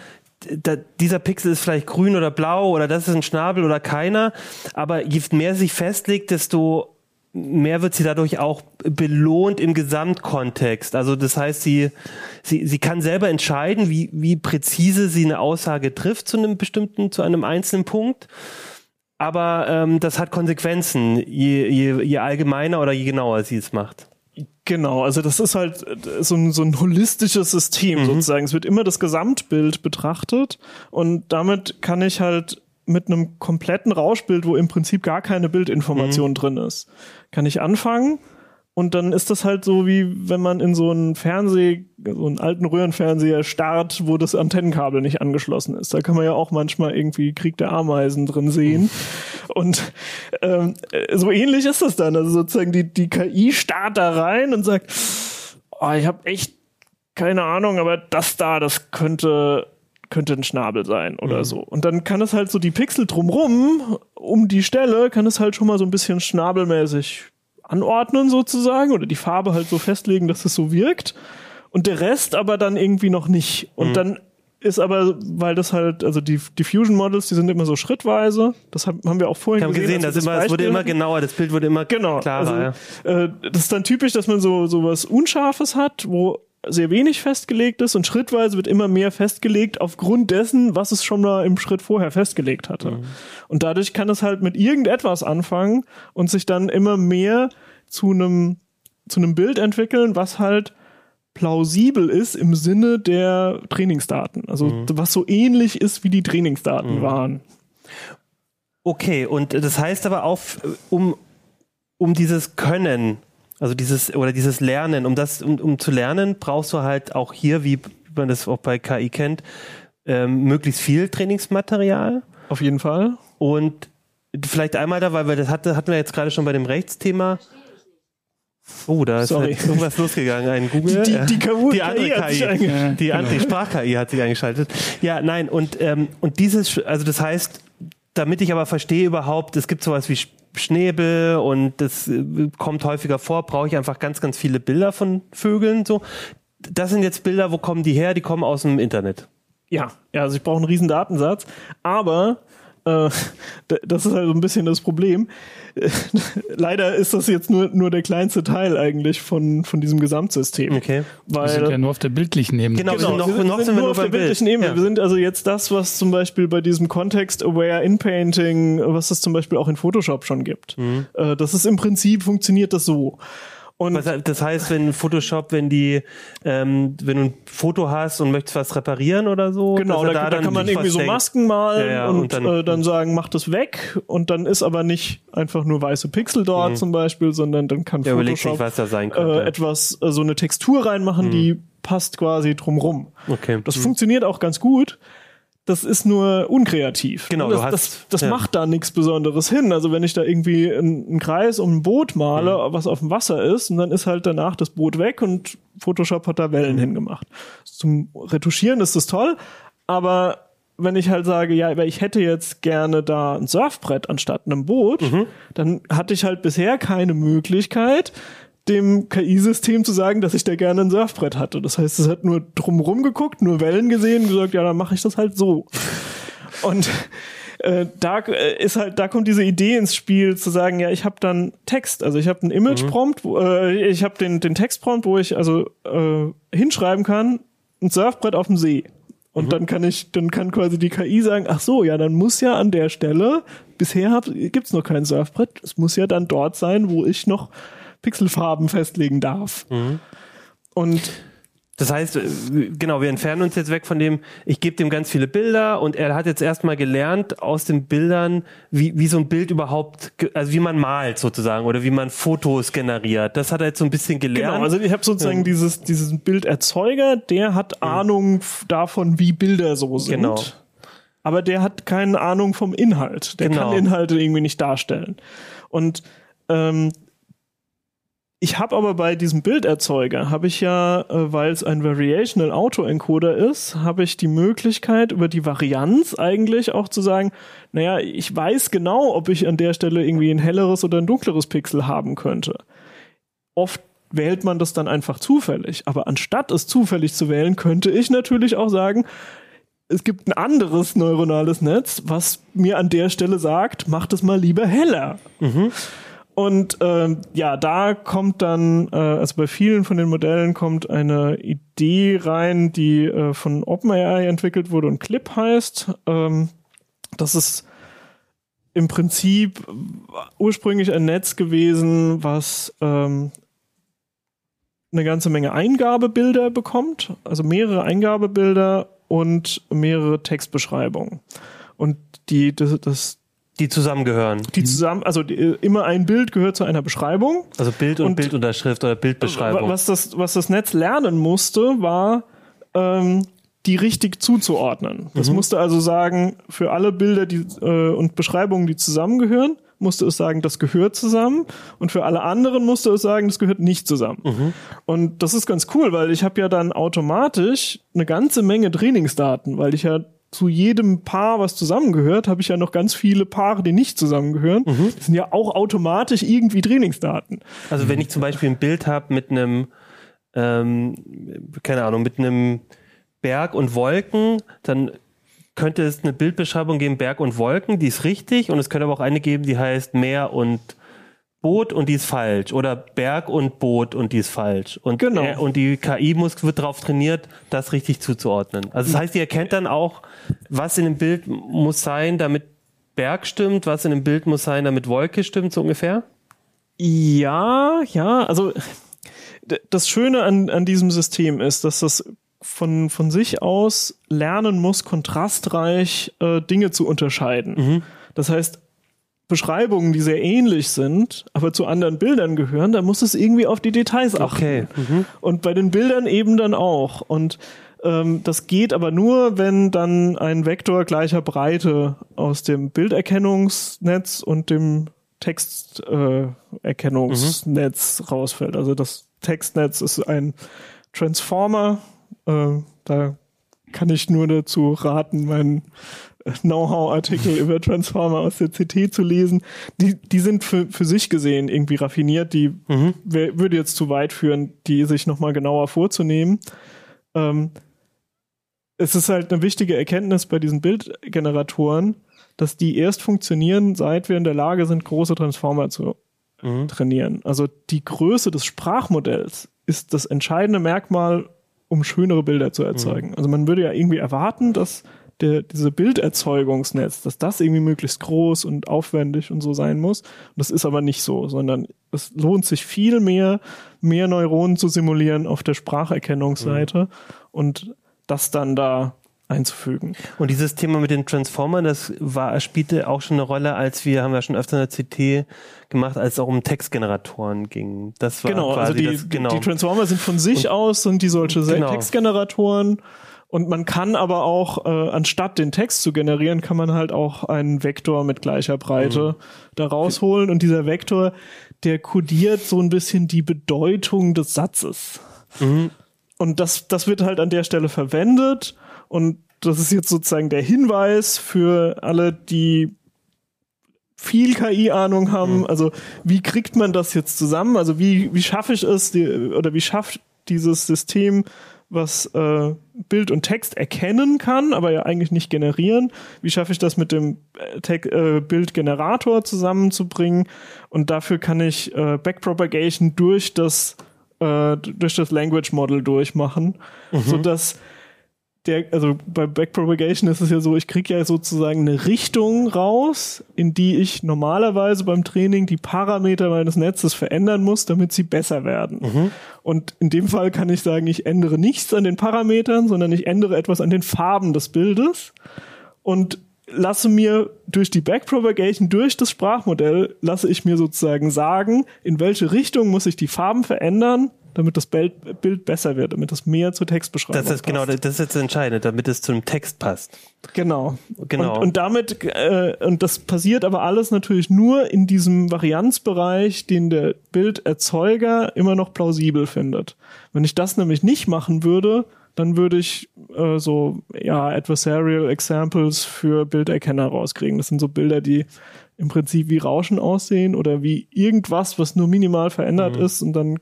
da, dieser Pixel ist vielleicht grün oder blau oder das ist ein Schnabel oder keiner. Aber je mehr sich festlegt, desto mehr wird sie dadurch auch belohnt im Gesamtkontext. Also das heißt, sie, sie, sie kann selber entscheiden, wie, wie präzise sie eine Aussage trifft zu einem bestimmten, zu einem einzelnen Punkt. Aber ähm, das hat Konsequenzen, je, je, je allgemeiner oder je genauer sie es macht. Genau, also das ist halt so ein, so ein holistisches System mhm. sozusagen. Es wird immer das Gesamtbild betrachtet und damit kann ich halt mit einem kompletten Rauschbild, wo im Prinzip gar keine Bildinformation mhm. drin ist, kann ich anfangen und dann ist das halt so, wie wenn man in so einen Fernseh, so einen alten Röhrenfernseher starrt, wo das Antennenkabel nicht angeschlossen ist. Da kann man ja auch manchmal irgendwie Krieg der Ameisen drin sehen. Und ähm, so ähnlich ist das dann. Also sozusagen die, die KI starrt da rein und sagt, oh, ich habe echt keine Ahnung, aber das da, das könnte könnte ein Schnabel sein oder mhm. so. Und dann kann es halt so die Pixel drumrum, um die Stelle, kann es halt schon mal so ein bisschen schnabelmäßig anordnen sozusagen oder die Farbe halt so festlegen, dass es so wirkt und der Rest aber dann irgendwie noch nicht. Und mhm. dann ist aber, weil das halt, also die Diffusion Models, die sind immer so schrittweise. Das haben wir auch vorhin ich gesehen. gesehen dass das immer, es wurde immer genauer, das Bild wurde immer genau, klarer. Also, ja. äh, das ist dann typisch, dass man so, so was Unscharfes hat, wo sehr wenig festgelegt ist und schrittweise wird immer mehr festgelegt aufgrund dessen, was es schon mal im Schritt vorher festgelegt hatte. Mhm. Und dadurch kann es halt mit irgendetwas anfangen und sich dann immer mehr zu einem zu einem Bild entwickeln, was halt plausibel ist im Sinne der Trainingsdaten. Also mhm. was so ähnlich ist, wie die Trainingsdaten mhm. waren. Okay, und das heißt aber auch, um, um dieses Können also dieses oder dieses Lernen, um das, um, um zu lernen, brauchst du halt auch hier, wie man das auch bei KI kennt, ähm, möglichst viel Trainingsmaterial. Auf jeden Fall. Und vielleicht einmal da, weil wir das hatte, hatten wir jetzt gerade schon bei dem Rechtsthema. Oh, da ist halt irgendwas (laughs) losgegangen. Ein Google. Die, die, die, die andere KI, die andere Sprach-KI hat sich eingeschaltet. Ja, nein, und, ähm, und dieses, also das heißt, damit ich aber verstehe überhaupt, es gibt sowas wie Schnäbel und das äh, kommt häufiger vor, brauche ich einfach ganz, ganz viele Bilder von Vögeln. So, das sind jetzt Bilder, wo kommen die her? Die kommen aus dem Internet. Ja, ja, also ich brauche einen riesen Datensatz, aber äh, (laughs) das ist halt so ein bisschen das Problem. (laughs) Leider ist das jetzt nur, nur der kleinste Teil eigentlich von, von diesem Gesamtsystem. Okay. Weil, wir sind ja nur auf der bildlichen Ebene. Genau, genau wir sind, noch, wir sind, sind nur auf der bildlichen Ebene. Ja. Wir sind also jetzt das, was zum Beispiel bei diesem Context-Aware In-Painting, was es zum Beispiel auch in Photoshop schon gibt. Mhm. Äh, das ist im Prinzip, funktioniert das so. Und das heißt, wenn Photoshop, wenn die, ähm, wenn du ein Foto hast und möchtest was reparieren oder so, genau, da, da, da kann man irgendwie so Masken malen ja, ja, und, und dann, äh, dann, sagen, mach das weg und dann ist aber nicht einfach nur weiße Pixel dort mhm. zum Beispiel, sondern dann kann Photoshop sich, äh, etwas, äh, so eine Textur reinmachen, mhm. die passt quasi drumrum. Okay. Das mhm. funktioniert auch ganz gut das ist nur unkreativ. Genau, das, hast, das, das ja. macht da nichts Besonderes hin. Also wenn ich da irgendwie einen, Kreis um ein Boot male, mhm. was auf dem Wasser ist, und dann ist halt danach das Boot weg und Photoshop hat da Wellen mhm. hingemacht. Zum Retuschieren ist das toll, aber wenn ich halt sage, ja, aber ich hätte jetzt gerne da ein Surfbrett anstatt einem Boot, mhm. dann hatte ich halt bisher keine Möglichkeit, dem KI-System zu sagen, dass ich da gerne ein Surfbrett hatte. Das heißt, es hat nur drumrum geguckt, nur Wellen gesehen und gesagt, ja, dann mache ich das halt so. Und äh, da äh, ist halt, da kommt diese Idee ins Spiel zu sagen, ja, ich habe dann Text, also ich habe einen Image-Prompt, mhm. äh, ich habe den, den Text-Prompt, wo ich also äh, hinschreiben kann, ein Surfbrett auf dem See. Und mhm. dann kann ich, dann kann quasi die KI sagen, ach so, ja, dann muss ja an der Stelle, bisher hab, gibt's noch kein Surfbrett, es muss ja dann dort sein, wo ich noch Pixelfarben festlegen darf. Mhm. Und das heißt, äh, genau, wir entfernen uns jetzt weg von dem, ich gebe dem ganz viele Bilder und er hat jetzt erstmal gelernt aus den Bildern, wie, wie so ein Bild überhaupt, also wie man malt sozusagen oder wie man Fotos generiert. Das hat er jetzt so ein bisschen gelernt. Genau, also ich habe sozusagen ja. dieses, dieses Bilderzeuger, der hat mhm. Ahnung davon, wie Bilder so sind. Genau. Aber der hat keine Ahnung vom Inhalt. Der genau. kann Inhalte irgendwie nicht darstellen. Und ähm, ich habe aber bei diesem Bilderzeuger, habe ich ja, äh, weil es ein Variational Autoencoder ist, habe ich die Möglichkeit über die Varianz eigentlich auch zu sagen, naja, ich weiß genau, ob ich an der Stelle irgendwie ein helleres oder ein dunkleres Pixel haben könnte. Oft wählt man das dann einfach zufällig, aber anstatt es zufällig zu wählen, könnte ich natürlich auch sagen, es gibt ein anderes neuronales Netz, was mir an der Stelle sagt, mach das mal lieber heller. Mhm. Und ähm, ja, da kommt dann, äh, also bei vielen von den Modellen kommt eine Idee rein, die äh, von OpenAI entwickelt wurde und Clip heißt. Ähm, das ist im Prinzip ursprünglich ein Netz gewesen, was ähm, eine ganze Menge Eingabebilder bekommt, also mehrere Eingabebilder und mehrere Textbeschreibungen. Und die, das, das Die zusammengehören. die zusammen, also die, immer ein Bild gehört zu einer Beschreibung. Also Bild und, Und- Bildunterschrift oder Bildbeschreibung. Was das, was das Netz lernen musste, war, ähm, die richtig zuzuordnen. Das musste also sagen, für alle Bilder die, äh, und Beschreibungen, die zusammengehören, musste es sagen, das gehört zusammen. Und für alle anderen musste es sagen, das gehört nicht zusammen. Und das ist ganz cool, weil ich habe ja dann automatisch eine ganze Menge Trainingsdaten, weil ich ja zu jedem Paar, was zusammengehört, habe ich ja noch ganz viele Paare, die nicht zusammengehören. Das sind ja auch automatisch irgendwie Trainingsdaten. Also wenn ich zum Beispiel ein Bild habe mit einem, ähm, keine Ahnung, mit einem Berg und Wolken, dann könnte es eine Bildbeschreibung geben, Berg und Wolken, die ist richtig und es könnte aber auch eine geben, die heißt Meer und Boot und die ist falsch oder Berg und Boot und die ist falsch. Und, Genau. äh, und die KI muss, wird darauf trainiert, das richtig zuzuordnen. Also das heißt, die erkennt dann auch, was in dem Bild muss sein, damit Berg stimmt, was in dem Bild muss sein, damit Wolke stimmt, so ungefähr? Ja, ja, also das Schöne an, an diesem System ist, dass das von, von sich aus lernen muss, kontrastreich äh, Dinge zu unterscheiden. Das heißt, Beschreibungen, die sehr ähnlich sind, aber zu anderen Bildern gehören, da muss es irgendwie auf die Details achten. Okay. Mhm. Und bei den Bildern eben dann auch. Und ähm, das geht aber nur, wenn dann ein Vektor gleicher Breite aus dem Bilderkennungsnetz und dem Texterkennungsnetz äh, Erkennungsnetz rausfällt. Also das Textnetz ist ein Transformer. Äh, da kann ich nur dazu raten, meinen Know-how-Artikel über Transformer aus der CT zu lesen. Die, die sind für, für sich gesehen irgendwie raffiniert. Die wär, würde jetzt zu weit führen, die sich nochmal genauer vorzunehmen. Ähm, es ist halt eine wichtige Erkenntnis bei diesen Bildgeneratoren, dass die erst funktionieren, seit wir in der Lage sind, große Transformer zu trainieren. Also die Größe des Sprachmodells ist das entscheidende Merkmal, um schönere Bilder zu erzeugen. Also man würde ja irgendwie erwarten, dass der, diese Bilderzeugungsnetz, dass das irgendwie möglichst groß und aufwendig und so sein muss. Das ist aber nicht so, sondern es lohnt sich viel mehr, mehr Neuronen zu simulieren auf der Spracherkennungsseite und das dann da einzufügen. Und dieses Thema mit den Transformern, das war, spielte auch schon eine Rolle, als wir, haben wir schon öfter in der CT gemacht, als es auch um Textgeneratoren ging. Das war Genau, quasi also die, das, genau. die Transformer sind von sich aus, sind die solche Genau. Textgeneratoren. Und man kann aber auch, äh, anstatt den Text zu generieren, kann man halt auch einen Vektor mit gleicher Breite Mhm. da rausholen. Und dieser Vektor, der kodiert so ein bisschen die Bedeutung des Satzes. Mhm. Und das, das wird halt an der Stelle verwendet. Und das ist jetzt sozusagen der Hinweis für alle, die viel KI-Ahnung haben. Also wie kriegt man das jetzt zusammen? Also wie, wie schaffe ich es, die, oder wie schafft dieses System, was äh, Bild und Text erkennen kann, aber ja eigentlich nicht generieren. Wie schaffe ich das mit dem äh, äh, Bildgenerator zusammenzubringen? Und dafür kann ich äh, Backpropagation durch das äh, durch das Language Model durchmachen, sodass der, also bei Backpropagation ist es ja so, ich kriege ja sozusagen eine Richtung raus, in die ich normalerweise beim Training die Parameter meines Netzes verändern muss, damit sie besser werden. Und in dem Fall kann ich sagen, ich ändere nichts an den Parametern, sondern ich ändere etwas an den Farben des Bildes und lasse mir durch die Backpropagation, durch das Sprachmodell, lasse ich mir sozusagen sagen, in welche Richtung muss ich die Farben verändern, damit das Bild, Bild besser wird, damit es mehr zur Textbeschreibung das ist genau, passt. das ist jetzt entscheidend, damit es zum Text passt. Genau. Genau. Und, und damit, äh, und das passiert aber alles natürlich nur in diesem Varianzbereich, den der Bilderzeuger immer noch plausibel findet. Wenn ich das nämlich nicht machen würde, dann würde ich äh, so ja Adversarial Examples für Bilderkenner rauskriegen. Das sind so Bilder, die im Prinzip wie Rauschen aussehen oder wie irgendwas, was nur minimal verändert ist und dann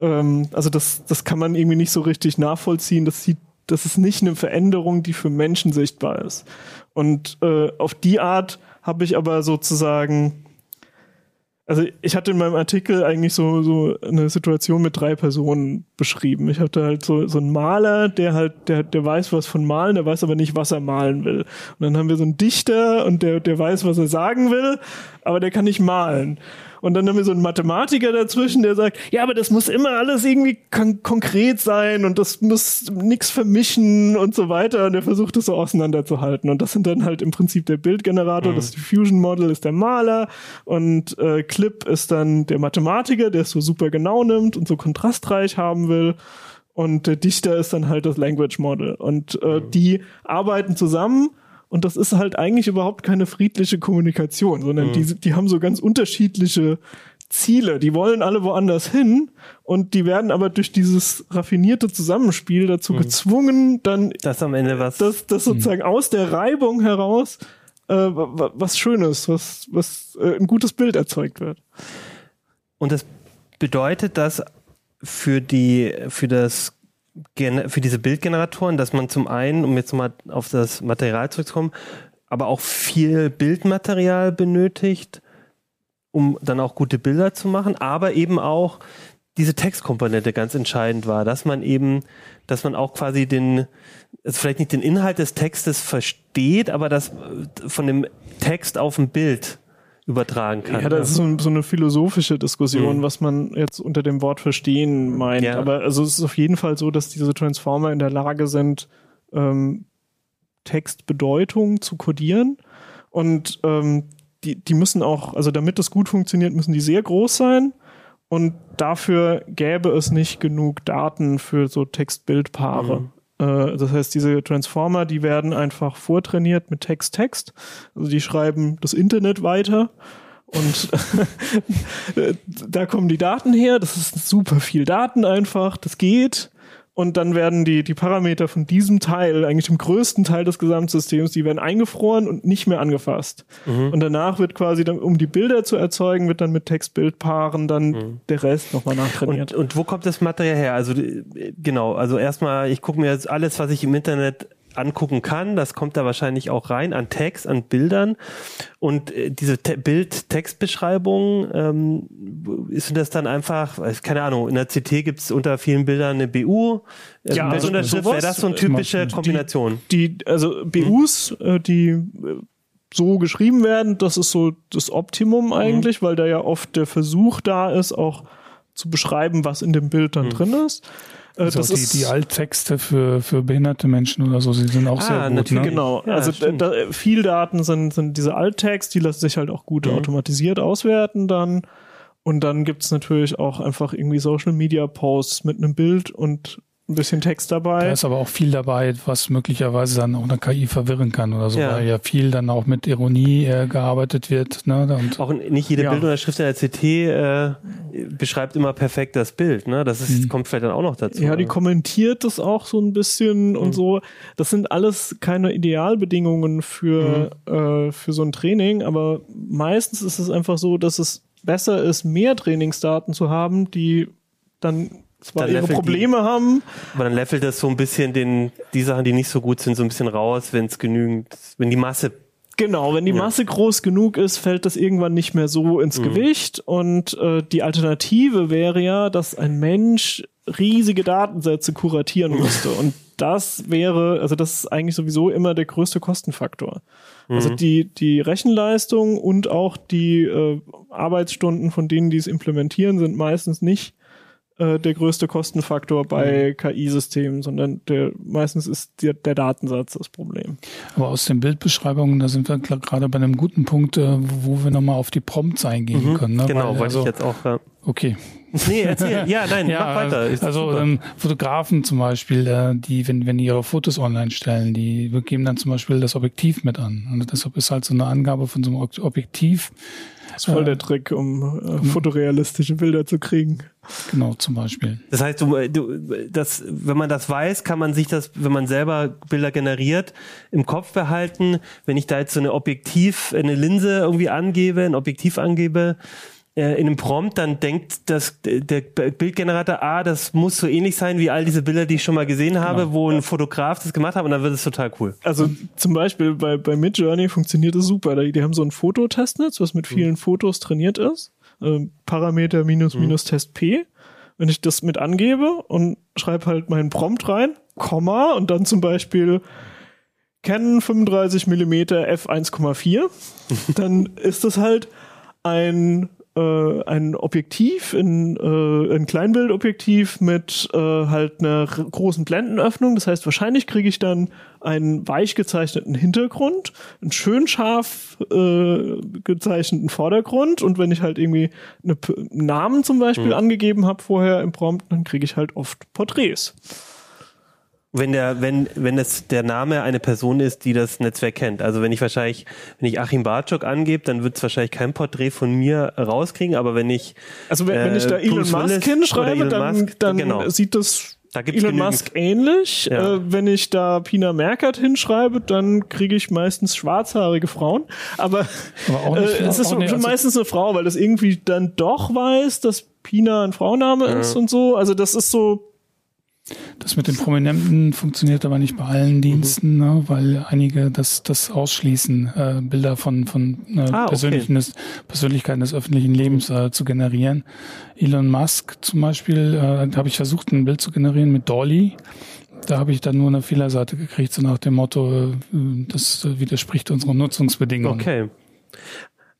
ähm, also das, das kann man irgendwie nicht so richtig nachvollziehen. Das sieht, das ist nicht eine Veränderung, die für Menschen sichtbar ist. Und äh, auf die Art habe ich aber sozusagen Also ich hatte in meinem Artikel eigentlich so, so eine Situation mit drei Personen beschrieben. Ich hatte halt so, so einen Maler, der halt, der, der weiß was von Malen, der weiß aber nicht, was er malen will. Und dann haben wir so einen Dichter und der, der weiß, was er sagen will, aber der kann nicht malen. Und dann haben wir so einen Mathematiker dazwischen, der sagt, ja, aber das muss immer alles irgendwie kon konkret sein und das muss nichts vermischen und so weiter. Und der versucht es so auseinanderzuhalten. Und das sind dann halt im Prinzip der Bildgenerator, mhm. das Diffusion Model ist der Maler und äh, Clip ist dann der Mathematiker, der es so super genau nimmt und so kontrastreich haben will. Und der Dichter ist dann halt das Language Model. Und äh, mhm. die arbeiten zusammen und das ist halt eigentlich überhaupt keine friedliche Kommunikation, sondern mhm. die, die haben so ganz unterschiedliche Ziele. Die wollen alle woanders hin und die werden aber durch dieses raffinierte Zusammenspiel dazu mhm. gezwungen, dann das am Ende was, dass, dass sozusagen mhm. aus der Reibung heraus äh, was Schönes, was, was äh, ein gutes Bild erzeugt wird. Und das bedeutet, dass für die, für das für diese Bildgeneratoren, dass man zum einen, um jetzt mal auf das Material zurückzukommen, aber auch viel Bildmaterial benötigt, um dann auch gute Bilder zu machen, aber eben auch diese Textkomponente ganz entscheidend war, dass man eben, dass man auch quasi den, also vielleicht nicht den Inhalt des Textes versteht, aber das von dem Text auf ein Bild übertragen kann. Ja, das ist so, so eine philosophische Diskussion, mhm. was man jetzt unter dem Wort verstehen meint. Ja. Aber also es ist auf jeden Fall so, dass diese Transformer in der Lage sind, ähm, Textbedeutung zu kodieren. Und ähm, die, die müssen auch, also damit das gut funktioniert, müssen die sehr groß sein. Und dafür gäbe es nicht genug Daten für so Text-Bild-Paare. Mhm. Äh, das heißt, diese Transformer, die werden einfach vortrainiert mit Text-Text. Also die schreiben das Internet weiter und (laughs) da kommen die Daten her. Das ist super viel Daten einfach. Das geht und dann werden die, die Parameter von diesem Teil, eigentlich dem größten Teil des Gesamtsystems, die werden eingefroren und nicht mehr angefasst. Mhm. Und danach wird quasi, dann, um die Bilder zu erzeugen, wird dann mit Text-Bild-Paaren dann mhm. der Rest nochmal nachtrainiert. Und, und wo kommt das Material her? Also genau, also erstmal, ich gucke mir jetzt alles, was ich im Internet angucken kann. Das kommt da wahrscheinlich auch rein an Text, an Bildern. Und äh, diese Te Bild-Textbeschreibung, ähm, ist das dann einfach, keine Ahnung, in der CT gibt es unter vielen Bildern eine BU. Äh, ja, also wäre das so eine typische Kombination? Die, die also BUs, mhm. äh, die äh, so geschrieben werden, das ist so das Optimum eigentlich, mhm. weil da ja oft der Versuch da ist, auch zu beschreiben, was in dem Bild dann mhm. drin ist. Äh, also das die, ist die Alttexte für, für behinderte Menschen oder so, sie sind auch ah, sehr gut. Ne? Genau, ja, also da, viel Daten sind, sind diese Alttext, die lassen sich halt auch gut mhm. automatisiert auswerten dann. Und dann gibt's natürlich auch einfach irgendwie Social Media Posts mit einem Bild und ein bisschen Text dabei. Da ist aber auch viel dabei, was möglicherweise dann auch eine KI verwirren kann oder so, ja. weil ja viel dann auch mit Ironie äh, gearbeitet wird. Ne? Und auch nicht jede ja. Bildunterschrift in der CT äh, beschreibt immer perfekt das Bild. Ne? Das ist, mhm. kommt vielleicht dann auch noch dazu. Ja, die kommentiert das auch so ein bisschen mhm. und so. Das sind alles keine Idealbedingungen für, mhm. äh, für so ein Training, aber meistens ist es einfach so, dass es besser ist, mehr Trainingsdaten zu haben, die dann zwar ihre Probleme die, haben. Aber dann levelt das so ein bisschen den, die Sachen, die nicht so gut sind, so ein bisschen raus, wenn es genügend, wenn die Masse Genau, wenn die ja. Masse groß genug ist, fällt das irgendwann nicht mehr so ins mhm. Gewicht. Und äh, die Alternative wäre ja, dass ein Mensch riesige Datensätze kuratieren müsste. Und das wäre, also das ist eigentlich sowieso immer der größte Kostenfaktor. Also mhm. Also die, die Rechenleistung und auch die äh, Arbeitsstunden von denen, die es implementieren, sind meistens nicht äh, der größte Kostenfaktor bei mhm. KI-Systemen, sondern der, meistens ist der, der, Datensatz das Problem. Aber aus den Bildbeschreibungen, da sind wir gerade bei einem guten Punkt, äh, wo wir nochmal auf die Prompts eingehen mhm, können. Ne? Genau, weil, also, ich jetzt auch. Ja. Okay. Nee, erzähl. Ja, nein, ja, (laughs) mach weiter. Ist also ähm, Fotografen zum Beispiel, äh, die, wenn, wenn die ihre Fotos online stellen, die geben dann zum Beispiel das Objektiv mit an. Und deshalb ist halt so eine Angabe von so einem Objektiv, ist voll der Trick, um äh, fotorealistische Bilder zu kriegen. Genau, zum Beispiel. Das heißt, du, du, das, wenn man das weiß, kann man sich das, wenn man selber Bilder generiert, im Kopf behalten. Wenn ich da jetzt so eine Objektiv, eine Linse irgendwie angebe, ein Objektiv angebe, äh, in einem Prompt, dann denkt das, der Bildgenerator, ah, das muss so ähnlich sein wie all diese Bilder, die ich schon mal gesehen habe, genau. wo ein Fotograf das gemacht hat und dann wird es total cool. Also zum Beispiel bei, bei Midjourney funktioniert es super. Die, die haben so ein Fototestnetz, was mit vielen mhm. Fotos trainiert ist. äh, Parameter minus minus Test P. Wenn ich das mit angebe und schreibe halt meinen Prompt rein, Komma und dann zum Beispiel Canon 35 mm f1,4, dann ist das halt ein äh, ein Objektiv, in, äh, ein Kleinbildobjektiv mit äh, halt einer großen Blendenöffnung. Das heißt, wahrscheinlich kriege ich dann einen weich gezeichneten Hintergrund, einen schön scharf äh, gezeichneten Vordergrund und wenn ich halt irgendwie eine P Namen zum Beispiel mhm. angegeben habe vorher im Prompt, dann kriege ich halt oft Porträts wenn der, wenn, wenn es der Name eine Person ist, die das Netzwerk kennt. Also wenn ich wahrscheinlich, wenn ich Achim Bartschok angebe, dann wird es wahrscheinlich kein Porträt von mir rauskriegen, aber wenn ich Also wenn, äh, wenn ich da Elon Musk hinschreibe, dann, Musk, dann genau. sieht das da Elon genügend. Musk ähnlich. Ja. Äh, wenn ich da Pina Merkert hinschreibe, dann kriege ich meistens schwarzhaarige Frauen. Aber, Aber nicht, äh, es ist nicht, also meistens eine Frau, weil das irgendwie dann doch weiß, dass Pina ein Frauenname ja. ist und so. Also das ist so das mit den Prominenten funktioniert aber nicht bei allen Diensten, mhm. ne, weil einige das, das ausschließen, äh, Bilder von, von äh, ah, Persönlichen okay. Persönlichkeiten des öffentlichen Lebens äh, zu generieren. Elon Musk zum Beispiel, äh, habe ich versucht, ein Bild zu generieren mit Dolly. Da habe ich dann nur eine Fehlerseite gekriegt, so nach dem Motto, äh, das widerspricht unseren Nutzungsbedingungen. Okay.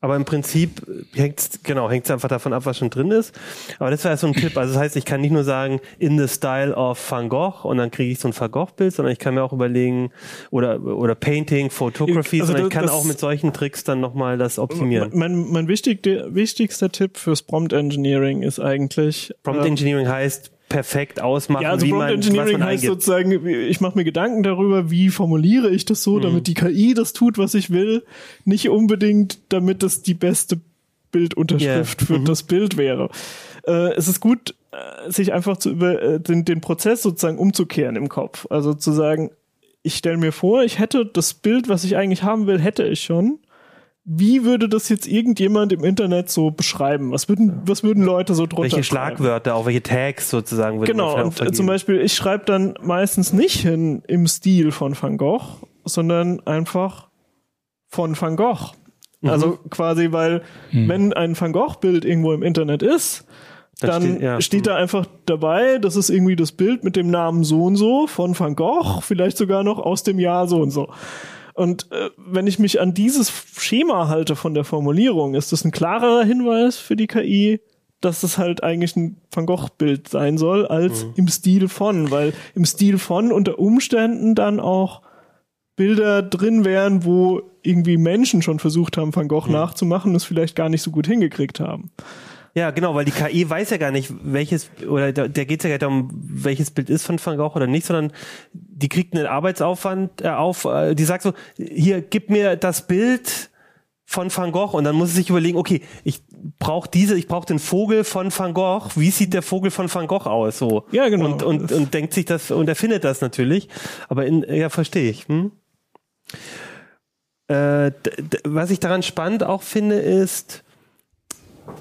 Aber im Prinzip hängt genau hängt es einfach davon ab, was schon drin ist. Aber das wäre so ein Tipp. Also das heißt, ich kann nicht nur sagen in the style of Van Gogh und dann kriege ich so ein Van Gogh Bild, sondern ich kann mir auch überlegen oder oder Painting, Photography, also sondern ich kann auch mit solchen Tricks dann nochmal das optimieren. Mein, mein wichtig, wichtigster Tipp fürs Prompt Engineering ist eigentlich Prompt ähm, Engineering heißt perfekt ausmachen, ja, also wie Prompt man, Engineering man heißt sozusagen, ich mache mir Gedanken darüber, wie formuliere ich das so, mhm. damit die KI das tut, was ich will, nicht unbedingt, damit das die beste Bildunterschrift yeah. für mhm. das Bild wäre. Äh, es ist gut, äh, sich einfach zu über äh, den, den Prozess sozusagen umzukehren im Kopf. Also zu sagen, ich stelle mir vor, ich hätte das Bild, was ich eigentlich haben will, hätte ich schon wie würde das jetzt irgendjemand im Internet so beschreiben? Was würden, was würden Leute so drunter Welche Schlagwörter, auch welche Tags sozusagen würden Genau, und vergeben. zum Beispiel, ich schreibe dann meistens nicht hin im Stil von Van Gogh, sondern einfach von Van Gogh. Mhm. Also quasi, weil mhm. wenn ein Van Gogh-Bild irgendwo im Internet ist, dann steht, ja. steht, da einfach dabei, das ist irgendwie das Bild mit dem Namen so und so von Van Gogh, vielleicht sogar noch aus dem Jahr so und so. Und äh, wenn ich mich an dieses Schema halte von der Formulierung, ist das ein klarerer Hinweis für die KI, dass es halt eigentlich ein Van Gogh-Bild sein soll, als mhm. im Stil von, weil im Stil von unter Umständen dann auch Bilder drin wären, wo irgendwie Menschen schon versucht haben, Van Gogh mhm. nachzumachen und es vielleicht gar nicht so gut hingekriegt haben. Ja, genau, weil die KI weiß ja gar nicht, welches, oder der, der geht ja gar nicht darum, welches Bild ist von Van Gogh oder nicht, sondern die kriegt einen Arbeitsaufwand äh, auf, äh, die sagt so, hier, gib mir das Bild von Van Gogh und dann muss sie sich überlegen, okay, ich brauche diese, ich brauche den Vogel von Van Gogh. Wie sieht der Vogel von Van Gogh aus? So. Ja, genau. Und, und, und denkt sich das und erfindet das natürlich. Aber in, ja, verstehe ich. Hm? Äh, was ich daran spannend auch finde, ist,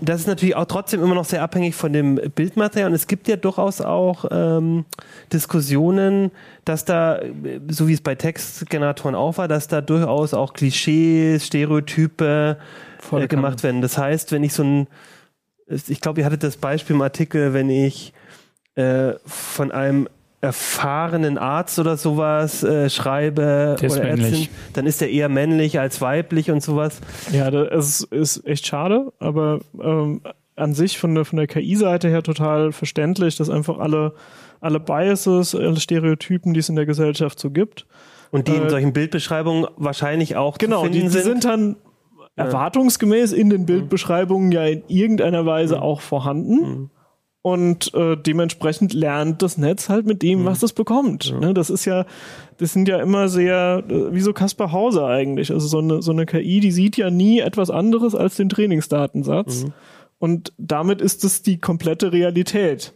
das ist natürlich auch trotzdem immer noch sehr abhängig von dem Bildmaterial. Und es gibt ja durchaus auch ähm, Diskussionen, dass da, so wie es bei Textgeneratoren auch war, dass da durchaus auch Klischees, Stereotype äh, gemacht werden. Das heißt, wenn ich so ein, ich glaube, ihr hattet das Beispiel im Artikel, wenn ich äh, von einem erfahrenen Arzt oder sowas äh, schreibe oder Ärztin, dann ist er eher männlich als weiblich und sowas. Ja, das ist echt schade, aber ähm, an sich von der, von der KI-Seite her total verständlich, dass einfach alle, alle Biases, alle Stereotypen, die es in der Gesellschaft so gibt. Und die in äh, solchen Bildbeschreibungen wahrscheinlich auch genau, zu finden die, die sind. sind dann erwartungsgemäß in den Bildbeschreibungen ja in irgendeiner Weise mhm. auch vorhanden. Mhm und äh, dementsprechend lernt das Netz halt mit dem, mhm. was es bekommt. Ja. Ne, das ist ja, das sind ja immer sehr, äh, wie so Kaspar Hauser eigentlich. Also so eine, so eine KI, die sieht ja nie etwas anderes als den Trainingsdatensatz. Mhm. Und damit ist es die komplette Realität.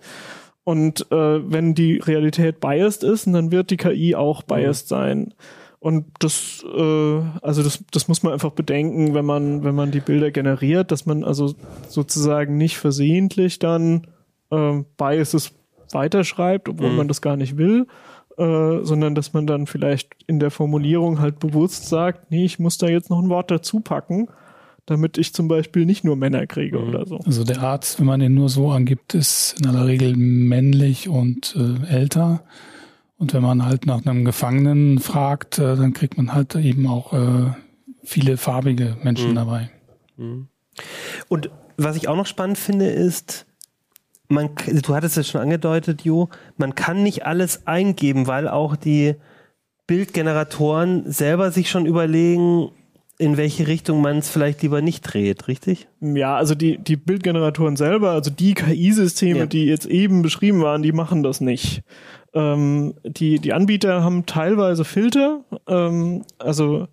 Und äh, wenn die Realität biased ist, dann wird die KI auch biased mhm. sein. Und das, äh, also das, das muss man einfach bedenken, wenn man, wenn man die Bilder generiert, dass man also sozusagen nicht versehentlich dann äh, Biases weiterschreibt, obwohl mhm. man das gar nicht will, äh, sondern dass man dann vielleicht in der Formulierung halt bewusst sagt, nee, ich muss da jetzt noch ein Wort dazu packen, damit ich zum Beispiel nicht nur Männer kriege Mhm. oder so. Also der Arzt, wenn man den nur so angibt, ist in aller Regel männlich und äh, älter. Und wenn man halt nach einem Gefangenen fragt, äh, dann kriegt man halt eben auch äh, viele farbige Menschen Mhm. dabei. Und was ich auch noch spannend finde, ist, man, du hattest es schon angedeutet, Jo, man kann nicht alles eingeben, weil auch die Bildgeneratoren selber sich schon überlegen, in welche Richtung man es vielleicht lieber nicht dreht, richtig? Ja, also die, die Bildgeneratoren selber, also die KI-Systeme, Ja. die jetzt eben beschrieben waren, die machen das nicht. Ähm, die, die Anbieter haben teilweise Filter, ähm, also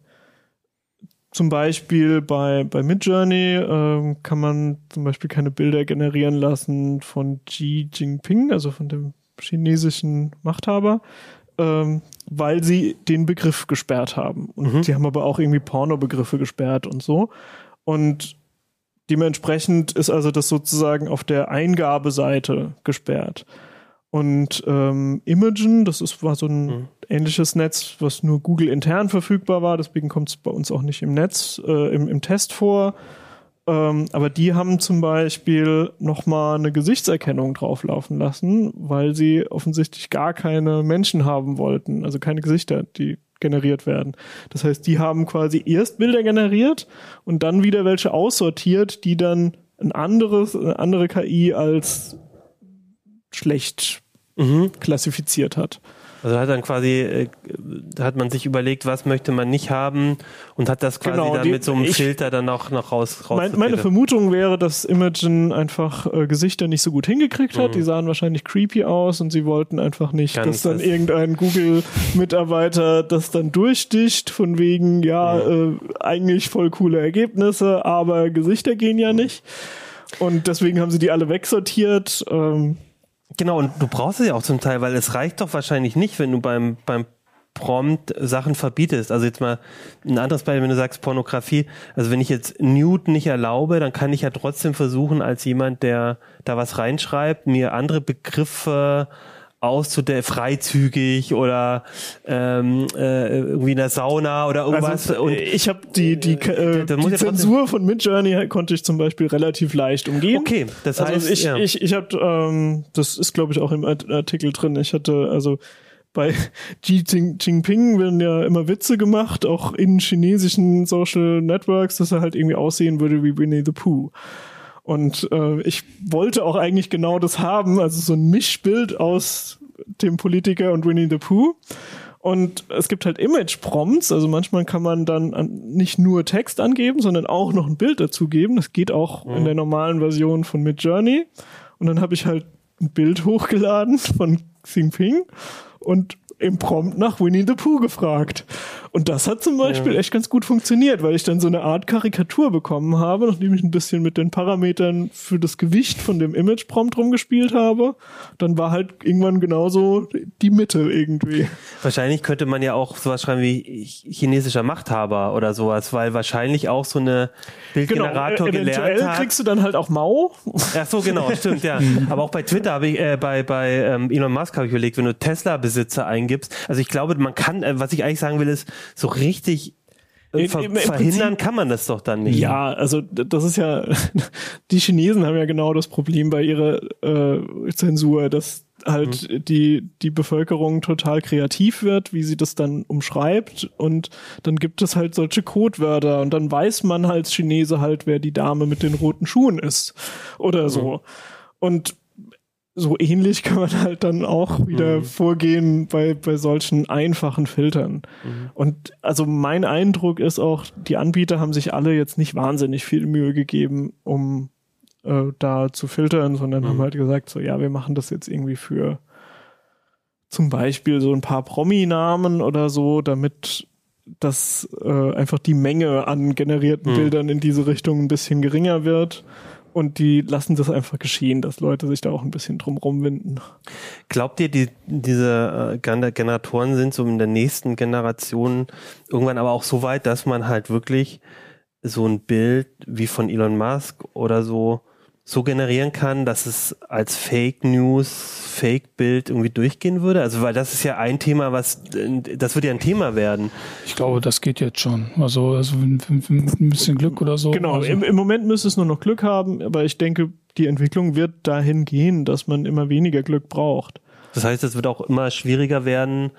zum Beispiel bei, bei Midjourney ähm, kann man zum Beispiel keine Bilder generieren lassen von Xi Jinping, also von dem chinesischen Machthaber, ähm, weil sie den Begriff gesperrt haben. Und sie haben aber auch irgendwie Pornobegriffe gesperrt und so. Und dementsprechend ist also das sozusagen auf der Eingabeseite gesperrt. Und ähm, Imagen, das ist, war so ein Mhm. ähnliches Netz, was nur Google intern verfügbar war, deswegen kommt es bei uns auch nicht im Netz, äh, im, im Test vor. Ähm, aber die haben zum Beispiel nochmal eine Gesichtserkennung drauflaufen lassen, weil sie offensichtlich gar keine Menschen haben wollten, also keine Gesichter, die generiert werden. Das heißt, die haben quasi erst Bilder generiert und dann wieder welche aussortiert, die dann ein anderes, eine andere KI als schlecht Mhm. klassifiziert hat. Also hat dann quasi, äh, hat man sich überlegt, was möchte man nicht haben und hat das quasi Genau, dann die- mit so einem ich- Filter dann auch noch raus, raus Mein, meine Vermutung wäre, dass Imogen einfach äh, Gesichter nicht so gut hingekriegt hat. Die sahen wahrscheinlich creepy aus und sie wollten einfach nicht, Ganz dass dann irgendein Google-Mitarbeiter das dann durchsticht, von wegen, ja, äh, eigentlich voll coole Ergebnisse, aber Gesichter gehen ja nicht. Und deswegen haben sie die alle wegsortiert. Ähm, Genau, und du brauchst es ja auch zum Teil, weil es reicht doch wahrscheinlich nicht, wenn du beim, beim Prompt Sachen verbietest. Also jetzt mal ein anderes Beispiel, wenn du sagst Pornografie. Also wenn ich jetzt Nude nicht erlaube, dann kann ich ja trotzdem versuchen, als jemand, der da was reinschreibt, mir andere Begriffe auszude freizügig oder ähm, äh, irgendwie in der Sauna oder irgendwas. also, und ich habe die, die, äh, die ja trotzdem- Zensur von Midjourney konnte ich zum Beispiel relativ leicht umgehen. okay, das heißt, also ich, ja. ich, ich habe, ähm, das ist glaube ich auch im Art- Artikel drin. Ich hatte also bei (laughs) Xi Jinping werden ja immer Witze gemacht, auch in chinesischen Social Networks, dass er halt irgendwie aussehen würde wie Winnie the Pooh. Und äh, ich wollte auch eigentlich genau das haben, also so ein Mischbild aus dem Politiker und Winnie the Pooh. Und es gibt halt Image-Prompts, also manchmal kann man dann an, nicht nur Text angeben, sondern auch noch ein Bild dazugeben. Das geht auch in der normalen Version von Midjourney. Und dann habe ich halt ein Bild hochgeladen (laughs) von Xi Jinping und im Prompt nach Winnie the Pooh gefragt. Und das hat zum Beispiel echt ganz gut funktioniert, weil ich dann so eine Art Karikatur bekommen habe, nachdem ich ein bisschen mit den Parametern für das Gewicht von dem Image-Prompt rumgespielt habe. Dann war halt irgendwann genauso die Mitte irgendwie. Wahrscheinlich könnte man ja auch sowas schreiben wie chinesischer Machthaber oder sowas, weil wahrscheinlich auch so eine Bildgenerator Genau, gelernt eventuell hat. kriegst du dann halt auch Mau. Ach so, genau, stimmt, ja. (laughs) Aber auch bei Twitter habe ich, äh, bei, bei ähm, Elon Musk habe ich überlegt, wenn du Tesla-Besitzer eingibst, also ich glaube, man kann, äh, was ich eigentlich sagen will, ist, so richtig ver im- im verhindern Prinzip- kann man das doch dann nicht. Ja, also das ist ja, (laughs) die Chinesen haben ja genau das Problem bei ihrer äh, Zensur, dass halt die, die Bevölkerung total kreativ wird, wie sie das dann umschreibt. Und dann gibt es halt solche Codewörter. Und dann weiß man als Chinese halt, wer die Dame mit den roten Schuhen ist oder so. Und so ähnlich kann man halt dann auch wieder vorgehen bei, bei solchen einfachen Filtern. Und also mein Eindruck ist auch, die Anbieter haben sich alle jetzt nicht wahnsinnig viel Mühe gegeben, um äh, da zu filtern, sondern haben halt gesagt, so ja, wir machen das jetzt irgendwie für zum Beispiel so ein paar Promi-Namen oder so, damit das äh, einfach die Menge an generierten Bildern in diese Richtung ein bisschen geringer wird. Und die lassen das einfach geschehen, dass Leute sich da auch ein bisschen drum rumwinden. Glaubt ihr, die, diese äh, Gener- Generatoren sind so in der nächsten Generation irgendwann aber auch so weit, dass man halt wirklich so ein Bild wie von Elon Musk oder so so generieren kann, dass es als Fake News Fake-Bild irgendwie durchgehen würde? Also, weil das ist ja ein Thema, was, das wird ja ein Thema werden. Ich glaube, das geht jetzt schon. Also, also mit ein bisschen Glück oder so. Genau, also. im, im Moment müsste es nur noch Glück haben, aber ich denke, die Entwicklung wird dahin gehen, dass man immer weniger Glück braucht. Das heißt, es wird auch immer schwieriger werden,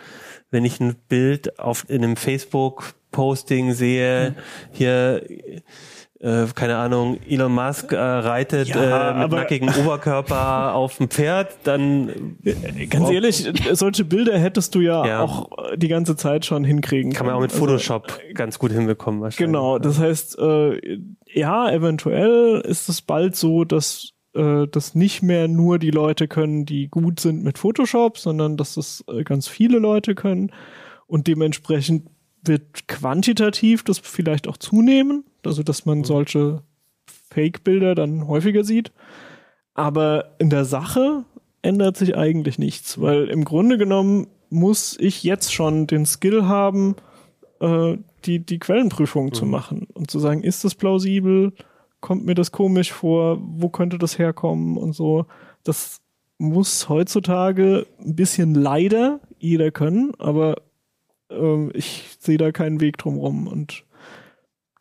wenn ich ein Bild auf in einem Facebook-Posting sehe, hier äh, keine Ahnung, Elon Musk äh, reitet Ja, äh, mit nackigem Oberkörper (laughs) auf dem Pferd, dann Ganz ehrlich, solche Bilder hättest du ja, Ja. auch die ganze Zeit schon hinkriegen kann man auch mit können. Also, Photoshop ganz gut hinbekommen wahrscheinlich. Genau, das heißt, äh, ja, eventuell ist es bald so, dass äh, das nicht mehr nur die Leute können, die gut sind mit Photoshop, sondern dass das äh, ganz viele Leute können und dementsprechend wird quantitativ das vielleicht auch zunehmen, also dass man solche Fake-Bilder dann häufiger sieht. Aber in der Sache ändert sich eigentlich nichts, weil im Grunde genommen muss ich jetzt schon den Skill haben, äh, die, die Quellenprüfung zu machen und zu sagen, ist das plausibel? Kommt mir das komisch vor? Wo könnte das herkommen? Und so. Das muss heutzutage ein bisschen leider jeder können, aber ähm, ich sehe da keinen Weg drum rum. Und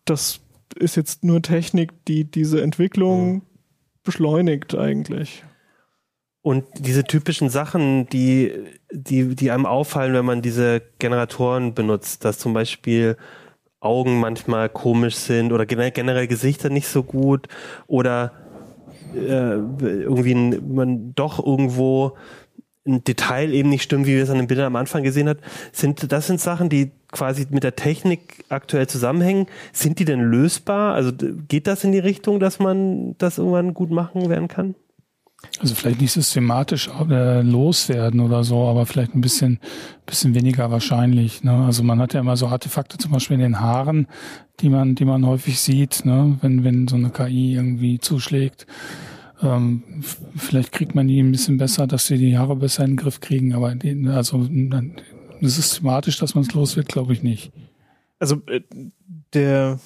das ist jetzt nur Technik, die diese Entwicklung beschleunigt eigentlich. Und diese typischen Sachen, die, die, die einem auffallen, wenn man diese Generatoren benutzt, dass zum Beispiel Augen manchmal komisch sind oder generell, generell Gesichter nicht so gut oder äh, irgendwie ein, man doch irgendwo ein Detail eben nicht stimmt, wie wir es an den Bildern am Anfang gesehen hat, sind das sind Sachen, die quasi mit der Technik aktuell zusammenhängen. Sind die denn lösbar? Also geht das in die Richtung, dass man das irgendwann gut machen werden kann? Also vielleicht nicht systematisch äh, loswerden oder so, aber vielleicht ein bisschen, bisschen weniger wahrscheinlich. Ne? Also man hat ja immer so Artefakte zum Beispiel in den Haaren, die man, die man häufig sieht, ne? wenn, wenn so eine KI irgendwie zuschlägt. Ähm, vielleicht kriegt man die ein bisschen besser, dass sie die Haare besser in den Griff kriegen, aber die, also systematisch, dass man es los wird, glaube ich nicht. Also äh, der,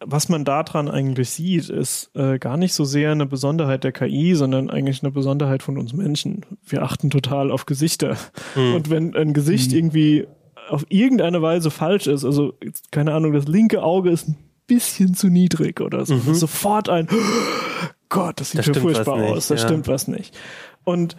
was man daran eigentlich sieht, ist äh, gar nicht so sehr eine Besonderheit der KI, sondern eigentlich eine Besonderheit von uns Menschen. Wir achten total auf Gesichter. Und wenn ein Gesicht irgendwie auf irgendeine Weise falsch ist, also keine Ahnung, das linke Auge ist ein bisschen zu niedrig oder so, ist sofort ein (gasps) Gott, das sieht Da ja stimmt furchtbar aus, da ja. stimmt was nicht. Und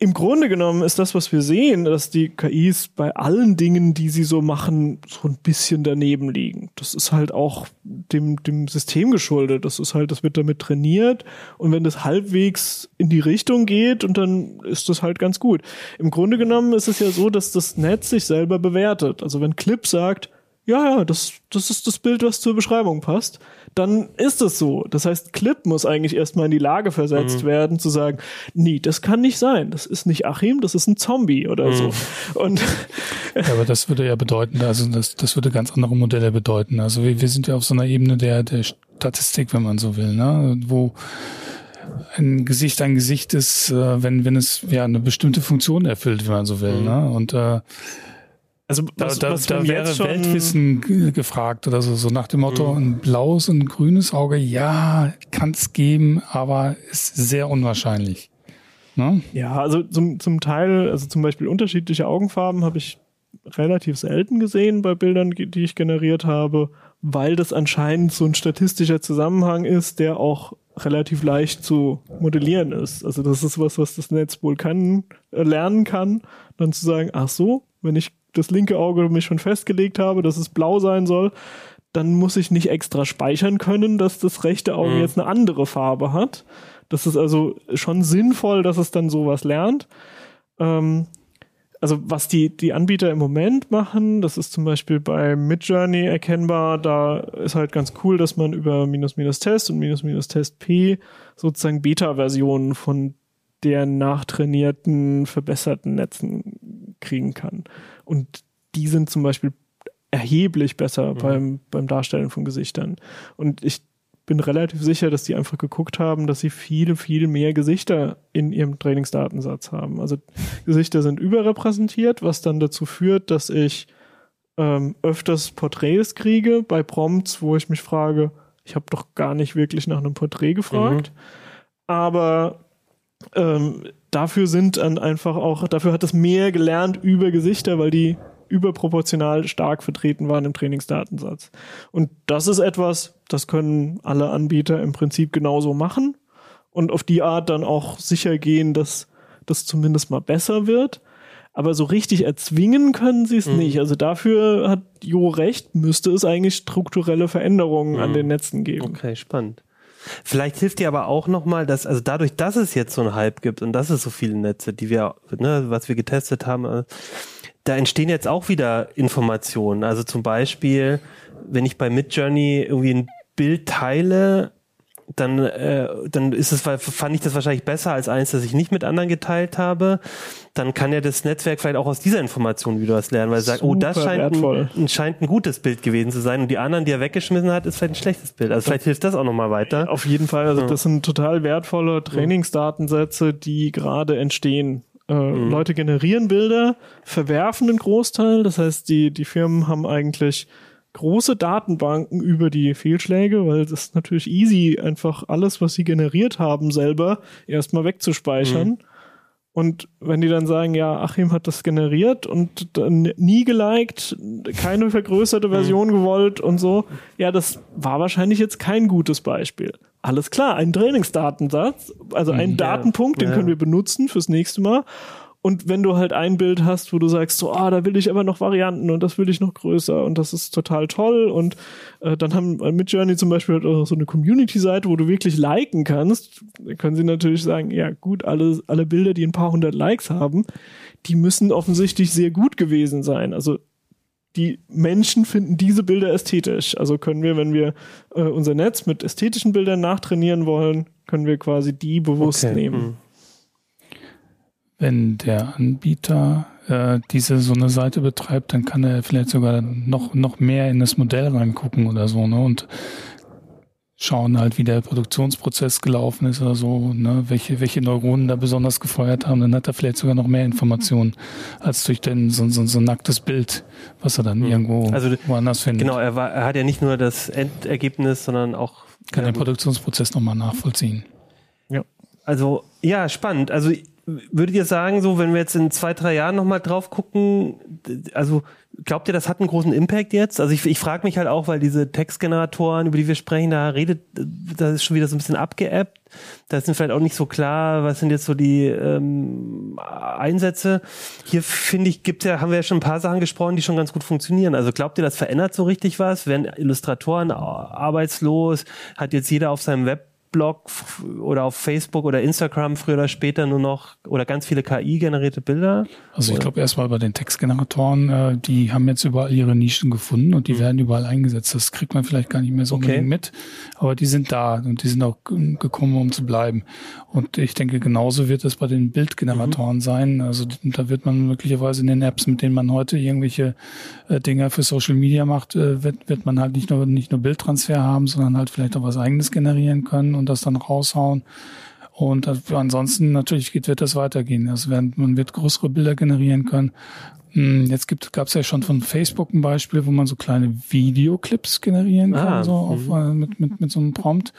im Grunde genommen ist das, was wir sehen, dass die KIs bei allen Dingen, die sie so machen, so ein bisschen daneben liegen. Das ist halt auch dem, dem System geschuldet. Das ist halt, das wird damit trainiert. Und wenn das halbwegs in die Richtung geht, und dann ist das halt ganz gut. Im Grunde genommen ist es ja so, dass das Netz sich selber bewertet. Also wenn Clip sagt, ja, ja, das, das ist das Bild, was zur Beschreibung passt, dann ist es so. Das heißt, Clip muss eigentlich erstmal in die Lage versetzt werden, zu sagen, nee, das kann nicht sein. Das ist nicht Achim, das ist ein Zombie oder so. Und Ja, aber das würde ja bedeuten, also das, das würde ganz andere Modelle bedeuten. Also wir, wir sind ja auf so einer Ebene der, der Statistik, wenn man so will, ne? wo ein Gesicht ein Gesicht ist, äh, wenn, wenn es ja eine bestimmte Funktion erfüllt, wenn man so will. Ne? Und äh, also da, was, da, was da wäre schon, Weltwissen ge- gefragt oder so, so nach dem Motto, ein blaues und ein grünes Auge, ja, kann es geben, aber ist sehr unwahrscheinlich. Ne? Ja, also zum, zum Teil, also zum Beispiel unterschiedliche Augenfarben habe ich relativ selten gesehen bei Bildern, die ich generiert habe, weil das anscheinend so ein statistischer Zusammenhang ist, der auch relativ leicht zu modellieren ist. Also das ist was, was das Netz wohl kann, äh, lernen kann, dann zu sagen, ach so, wenn ich das linke Auge mich schon festgelegt habe, dass es blau sein soll, dann muss ich nicht extra speichern können, dass das rechte Auge jetzt eine andere Farbe hat. Das ist also schon sinnvoll, dass es dann sowas lernt. Ähm, also was die, die Anbieter im Moment machen, das ist zum Beispiel bei Midjourney erkennbar, da ist halt ganz cool, dass man über minus minus Test und minus minus Test P sozusagen Beta-Versionen von der nachtrainierten, verbesserten Netzen kriegen kann. Und die sind zum Beispiel erheblich besser beim, beim Darstellen von Gesichtern. Und ich bin relativ sicher, dass die einfach geguckt haben, dass sie viele, viel mehr Gesichter in ihrem Trainingsdatensatz haben. Also Gesichter sind überrepräsentiert, was dann dazu führt, dass ich ähm, öfters Porträts kriege bei Prompts, wo ich mich frage, ich habe doch gar nicht wirklich nach einem Porträt gefragt. Aber ähm, dafür sind dann einfach auch, dafür hat es mehr gelernt über Gesichter, weil die überproportional stark vertreten waren im Trainingsdatensatz. Und das ist etwas, das können alle Anbieter im Prinzip genauso machen und auf die Art dann auch sicher gehen, dass das zumindest mal besser wird. Aber so richtig erzwingen können sie es mhm. nicht. Also dafür hat Jo recht, müsste es eigentlich strukturelle Veränderungen mhm. an den Netzen geben. Okay, spannend. Vielleicht hilft dir aber auch nochmal, dass, also dadurch, dass es jetzt so einen Hype gibt und dass es so viele Netze, die wir, ne, was wir getestet haben, äh, da entstehen jetzt auch wieder Informationen. Also zum Beispiel, wenn ich bei Midjourney irgendwie ein Bild teile, dann, äh, dann ist es, fand ich das wahrscheinlich besser als eins, das ich nicht mit anderen geteilt habe. Dann kann ja das Netzwerk vielleicht auch aus dieser Information wieder was lernen, weil es sagt, oh, das scheint ein, scheint ein gutes Bild gewesen zu sein und die anderen, die er weggeschmissen hat, ist vielleicht ein schlechtes Bild. Also vielleicht hilft das auch nochmal weiter. Auf jeden Fall. Also das sind total wertvolle Trainingsdatensätze, die gerade entstehen. Äh, mhm. Leute generieren Bilder, verwerfen den Großteil. Das heißt, die, die Firmen haben eigentlich große Datenbanken über die Fehlschläge, weil das ist natürlich easy, einfach alles, was sie generiert haben, selber erstmal wegzuspeichern. Mhm. Und wenn die dann sagen, ja, Achim hat das generiert und dann nie geliked, keine vergrößerte Version mhm. gewollt und so, ja, das war wahrscheinlich jetzt kein gutes Beispiel. Alles klar, ein Trainingsdatensatz, also ein mhm, Datenpunkt, den ja. können wir benutzen fürs nächste Mal. Und wenn du halt ein Bild hast, wo du sagst, so, ah, da will ich aber noch Varianten und das will ich noch größer und das ist total toll und äh, dann haben äh, mit Journey zum Beispiel auch so eine Community-Seite, wo du wirklich liken kannst, dann können sie natürlich sagen, ja gut, alle, alle Bilder, die ein paar hundert Likes haben, die müssen offensichtlich sehr gut gewesen sein. Also die Menschen finden diese Bilder ästhetisch. Also können wir, wenn wir äh, unser Netz mit ästhetischen Bildern nachtrainieren wollen, können wir quasi die bewusst okay. nehmen. Wenn der Anbieter äh, diese so eine Seite betreibt, dann kann er vielleicht sogar noch noch mehr in das Modell reingucken oder so, ne? Und schauen halt, wie der Produktionsprozess gelaufen ist oder so, ne? welche welche Neuronen da besonders gefeuert haben, dann hat er vielleicht sogar noch mehr Informationen als durch den so, so, so ein nacktes Bild, was er dann mhm. irgendwo also, woanders findet. Genau, er, war, er hat ja nicht nur das Endergebnis, sondern auch kann den Produktionsprozess nochmal nachvollziehen. Ja. Also ja, spannend. Also würdet ihr sagen, so, wenn wir jetzt in zwei, drei Jahren nochmal drauf gucken, also glaubt ihr, das hat einen großen Impact jetzt? Also ich, ich frage mich halt auch, weil diese Textgeneratoren, über die wir sprechen, da redet, das ist schon wieder so ein bisschen abgeappt. Da sind vielleicht auch nicht so klar, was sind jetzt so die ähm, Einsätze. Hier finde ich, gibt ja, haben wir ja schon ein paar Sachen gesprochen, die schon ganz gut funktionieren. Also glaubt ihr, das verändert so richtig was? Werden Illustratoren arbeitslos? Hat jetzt jeder auf seinem Web Blog oder auf Facebook oder Instagram früher oder später nur noch oder ganz viele KI-generierte Bilder? Also ich glaube erstmal bei den Textgeneratoren, äh, die haben jetzt überall ihre Nischen gefunden und die mhm. werden überall eingesetzt. Das kriegt man vielleicht gar nicht mehr so okay. mit, aber die sind da und die sind auch gekommen, um zu bleiben. Und ich denke, genauso wird es bei den Bildgeneratoren mhm. sein. Also da wird man möglicherweise in den Apps, mit denen man heute irgendwelche äh, Dinge für Social Media macht, äh, wird, wird man halt nicht nur nicht nur Bildtransfer haben, sondern halt vielleicht auch was eigenes generieren können und das dann raushauen. Und ansonsten natürlich wird das weitergehen. Also man wird größere Bilder generieren können. Hm, jetzt gab es ja schon von Facebook ein Beispiel, wo man so kleine Videoclips generieren kann, ah, so auf, mhm. äh, mit, mit, mit so einem Prompt.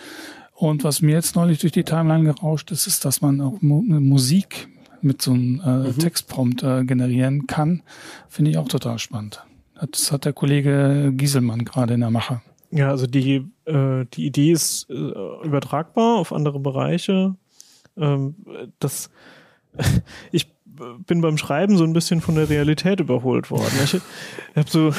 Und was mir jetzt neulich durch die Timeline gerauscht ist, ist, dass man auch Musik mit so einem äh, mhm. Textprompt äh, generieren kann. Finde ich auch total spannend. Das hat der Kollege Gieselmann gerade in der Mache. Ja, also die, äh, die Idee ist äh, übertragbar auf andere Bereiche. Ähm, das, (laughs) ich bin beim Schreiben so ein bisschen von der Realität überholt worden. Ich (laughs) habe so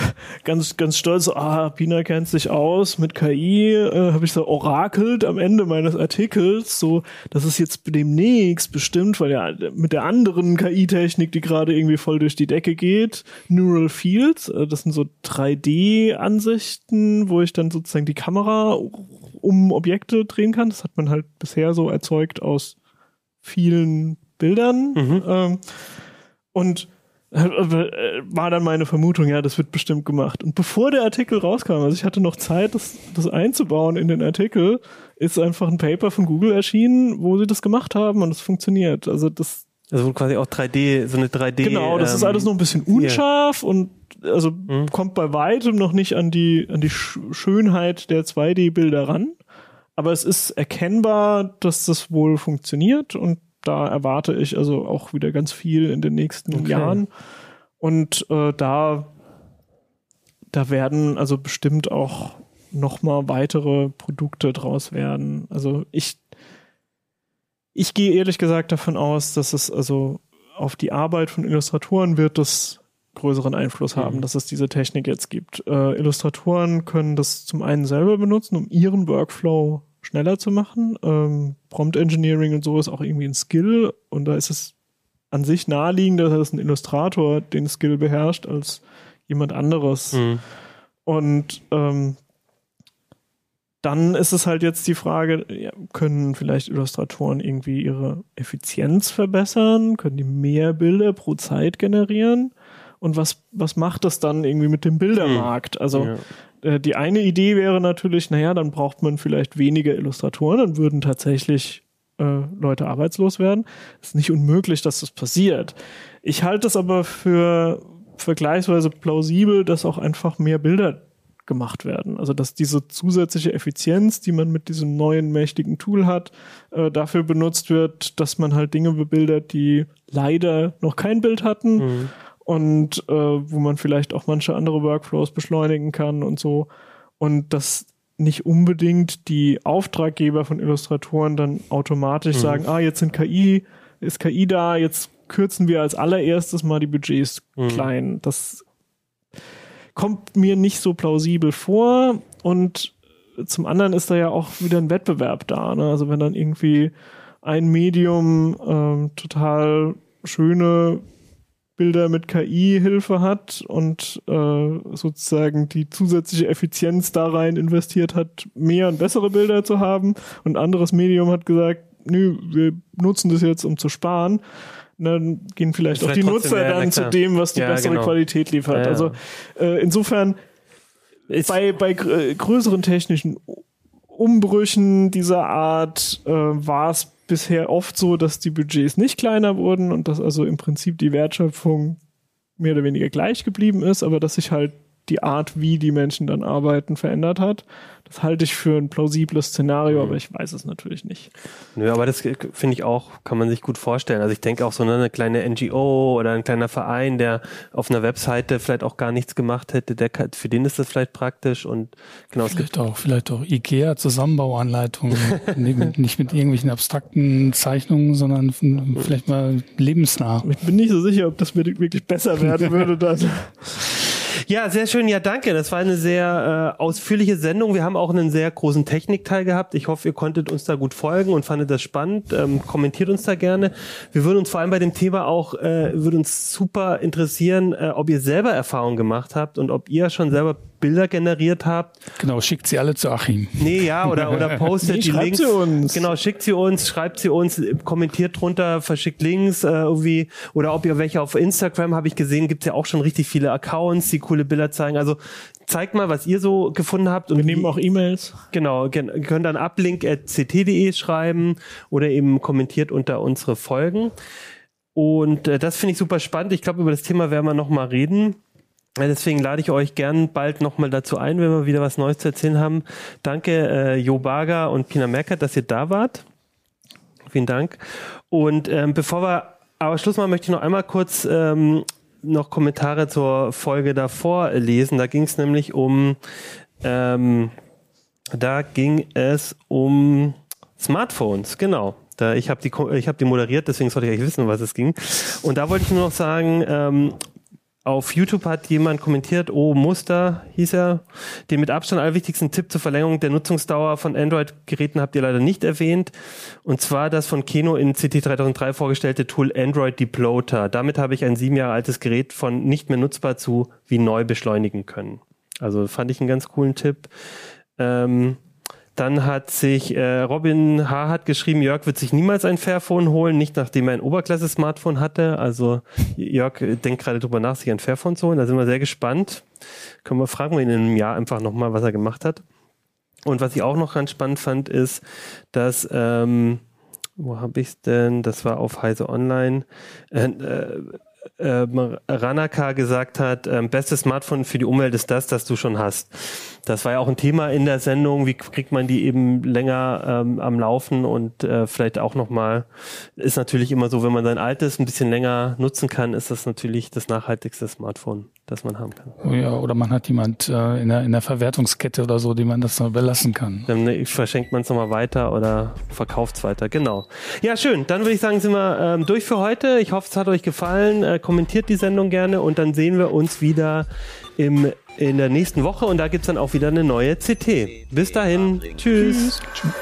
ganz, ganz stolz, ah, Pina kennt sich aus mit KI, äh, habe ich so orakelt am Ende meines Artikels, so, das ist jetzt demnächst bestimmt, weil ja mit der anderen KI-Technik, die gerade irgendwie voll durch die Decke geht, Neural Fields, äh, das sind so 3D-Ansichten, wo ich dann sozusagen die Kamera um Objekte drehen kann. Das hat man halt bisher so erzeugt aus vielen Bildern. Mhm. Ähm, und äh, war dann meine Vermutung, ja, das wird bestimmt gemacht. Und bevor der Artikel rauskam, also ich hatte noch Zeit, das, das einzubauen in den Artikel, ist einfach ein Paper von Google erschienen, wo sie das gemacht haben und es funktioniert. Also das. Also quasi auch 3D, so eine 3D. Genau, das ähm, ist alles noch ein bisschen unscharf yeah. und also mhm. kommt bei weitem noch nicht an die, an die Schönheit der 2D-Bilder ran. Aber es ist erkennbar, dass das wohl funktioniert und da erwarte ich also auch wieder ganz viel in den nächsten Okay. Jahren. Und äh, da, da werden also bestimmt auch nochmal weitere Produkte draus werden. Also ich, ich gehe ehrlich gesagt davon aus, dass es also auf die Arbeit von Illustratoren wird das größeren Einfluss haben, Mhm. dass es diese Technik jetzt gibt. Äh, Illustratoren können das zum einen selber benutzen, um ihren Workflow schneller zu machen. Ähm, Prompt Engineering und so ist auch irgendwie ein Skill und da ist es an sich naheliegender, dass ein Illustrator den Skill beherrscht als jemand anderes. Mhm. Und ähm, dann ist es halt jetzt die Frage, ja, können vielleicht Illustratoren irgendwie ihre Effizienz verbessern? Können die mehr Bilder pro Zeit generieren? Und was, was macht das dann irgendwie mit dem Bildermarkt? Also Ja. Äh, die eine Idee wäre natürlich, naja, dann braucht man vielleicht weniger Illustratoren, dann würden tatsächlich äh, Leute arbeitslos werden. ist nicht unmöglich, dass das passiert. Ich halte es aber für vergleichsweise plausibel, dass auch einfach mehr Bilder gemacht werden. Also dass diese zusätzliche Effizienz, die man mit diesem neuen mächtigen Tool hat, äh, dafür benutzt wird, dass man halt Dinge bebildert, die leider noch kein Bild hatten Mhm. Und äh, wo man vielleicht auch manche andere Workflows beschleunigen kann und so. Und dass nicht unbedingt die Auftraggeber von Illustratoren dann automatisch Mhm. sagen, ah, jetzt sind KI, ist KI da, jetzt kürzen wir als allererstes mal die Budgets Mhm. klein. Das kommt mir nicht so plausibel vor und zum anderen ist da ja auch wieder ein Wettbewerb da. Ne? Also wenn dann irgendwie ein Medium ähm, total schöne Bilder mit KI-Hilfe hat und äh, sozusagen die zusätzliche Effizienz da rein investiert hat, mehr und bessere Bilder zu haben und ein anderes Medium hat gesagt, nö, wir nutzen das jetzt, um zu sparen. Und Dann gehen vielleicht, Vielleicht auch die Nutzer dann zu dem, was die Ja, bessere genau. Qualität liefert. Ja. Also äh, insofern Ist, bei, bei gr- größeren technischen Umbrüchen dieser Art äh, war es bisher oft so, dass die Budgets nicht kleiner wurden und dass also im Prinzip die Wertschöpfung mehr oder weniger gleich geblieben ist, aber dass sich halt die Art, wie die Menschen dann arbeiten, verändert hat. Das halte ich für ein plausibles Szenario, aber ich weiß es natürlich nicht. Nö, aber das finde ich auch, kann man sich gut vorstellen. Also ich denke auch so ne, eine kleine NGO oder ein kleiner Verein, der auf einer Webseite vielleicht auch gar nichts gemacht hätte, der kann, für den ist das vielleicht praktisch und genau, es gibt Vielleicht auch, vielleicht auch IKEA Zusammenbauanleitungen, (laughs) nicht, mit, nicht mit irgendwelchen abstrakten Zeichnungen, sondern vielleicht mal lebensnah. Ich bin nicht so sicher, ob das wirklich besser werden (laughs) würde dann. Ja, sehr schön. Ja, danke. Das war eine sehr äh, ausführliche Sendung. Wir haben auch einen sehr großen Technikteil gehabt. Ich hoffe, ihr konntet uns da gut folgen und fandet das spannend. Ähm, kommentiert uns da gerne. Wir würden uns vor allem bei dem Thema auch, äh, würde uns super interessieren, äh, ob ihr selber Erfahrungen gemacht habt und ob ihr schon selber Bilder generiert habt. Genau, schickt sie alle zu Achim. Nee, ja, oder, oder (laughs) postet Nee, die schreibt Links. sie uns. Genau, schickt sie uns, schreibt sie uns, kommentiert drunter, verschickt Links äh, irgendwie. Oder ob ihr welche auf Instagram, habe ich gesehen, gibt's ja auch schon richtig viele Accounts, die coole Bilder zeigen. Also zeigt mal, was ihr so gefunden habt. Und Wir nehmen wie- auch E-Mails. Genau, gen- ihr könnt dann uplink.ct.de schreiben oder eben kommentiert unter unsere Folgen. Und äh, das finde ich super spannend. Ich glaube, über das Thema werden wir nochmal reden. Deswegen lade ich euch gern bald nochmal dazu ein, wenn wir wieder was Neues zu erzählen haben. Danke, äh, Jo Barger und Pina Merkert, dass ihr da wart. Vielen Dank. Und ähm, bevor wir aber Schluss machen, möchte ich noch einmal kurz ähm, noch Kommentare zur Folge davor lesen. Da ging es nämlich um ähm, da ging es um Smartphones, genau. Ich habe die, hab die moderiert, deswegen sollte ich eigentlich wissen, um was es ging. Und da wollte ich nur noch sagen, ähm, auf YouTube hat jemand kommentiert, oh, Muster hieß er, den mit Abstand allerwichtigsten Tipp zur Verlängerung der Nutzungsdauer von Android-Geräten habt ihr leider nicht erwähnt. Und zwar das von Keno in CT 3003 vorgestellte Tool Android Deploter. Damit habe ich ein sieben Jahre altes Gerät von nicht mehr nutzbar zu wie neu beschleunigen können. Also fand ich einen ganz coolen Tipp. Ähm, dann hat sich äh, Robin H. hat geschrieben, Jörg wird sich niemals ein Fairphone holen, nicht nachdem er ein Oberklasse-Smartphone hatte. Also Jörg äh, denkt gerade drüber nach, sich ein Fairphone zu holen. Da sind wir sehr gespannt. Können wir fragen wir ihn in einem Jahr einfach nochmal, was er gemacht hat. Und was ich auch noch ganz spannend fand, ist, dass ähm, wo habe ich's denn? Das war auf Heise Online. Äh, äh, ähm, Ranaka gesagt hat, ähm, bestes Smartphone für die Umwelt ist das, das du schon hast. Das war ja auch ein Thema in der Sendung. Wie kriegt man die eben länger ähm, am Laufen und äh, vielleicht auch nochmal, ist natürlich immer so, wenn man sein altes ein bisschen länger nutzen kann, ist das natürlich das nachhaltigste Smartphone, das man haben kann. Oh ja, oder man hat jemand äh, in, der, in der Verwertungskette oder so, die man das noch überlassen kann. Dann äh, verschenkt man es nochmal weiter oder verkauft es weiter. Genau. Ja, schön. Dann würde ich sagen, sind wir ähm, durch für heute. Ich hoffe, es hat euch gefallen. Äh, kommentiert die Sendung gerne und dann sehen wir uns wieder im, in der nächsten Woche und da gibt es dann auch wieder eine neue CT. Bis dahin. Tschüss. Tschüss.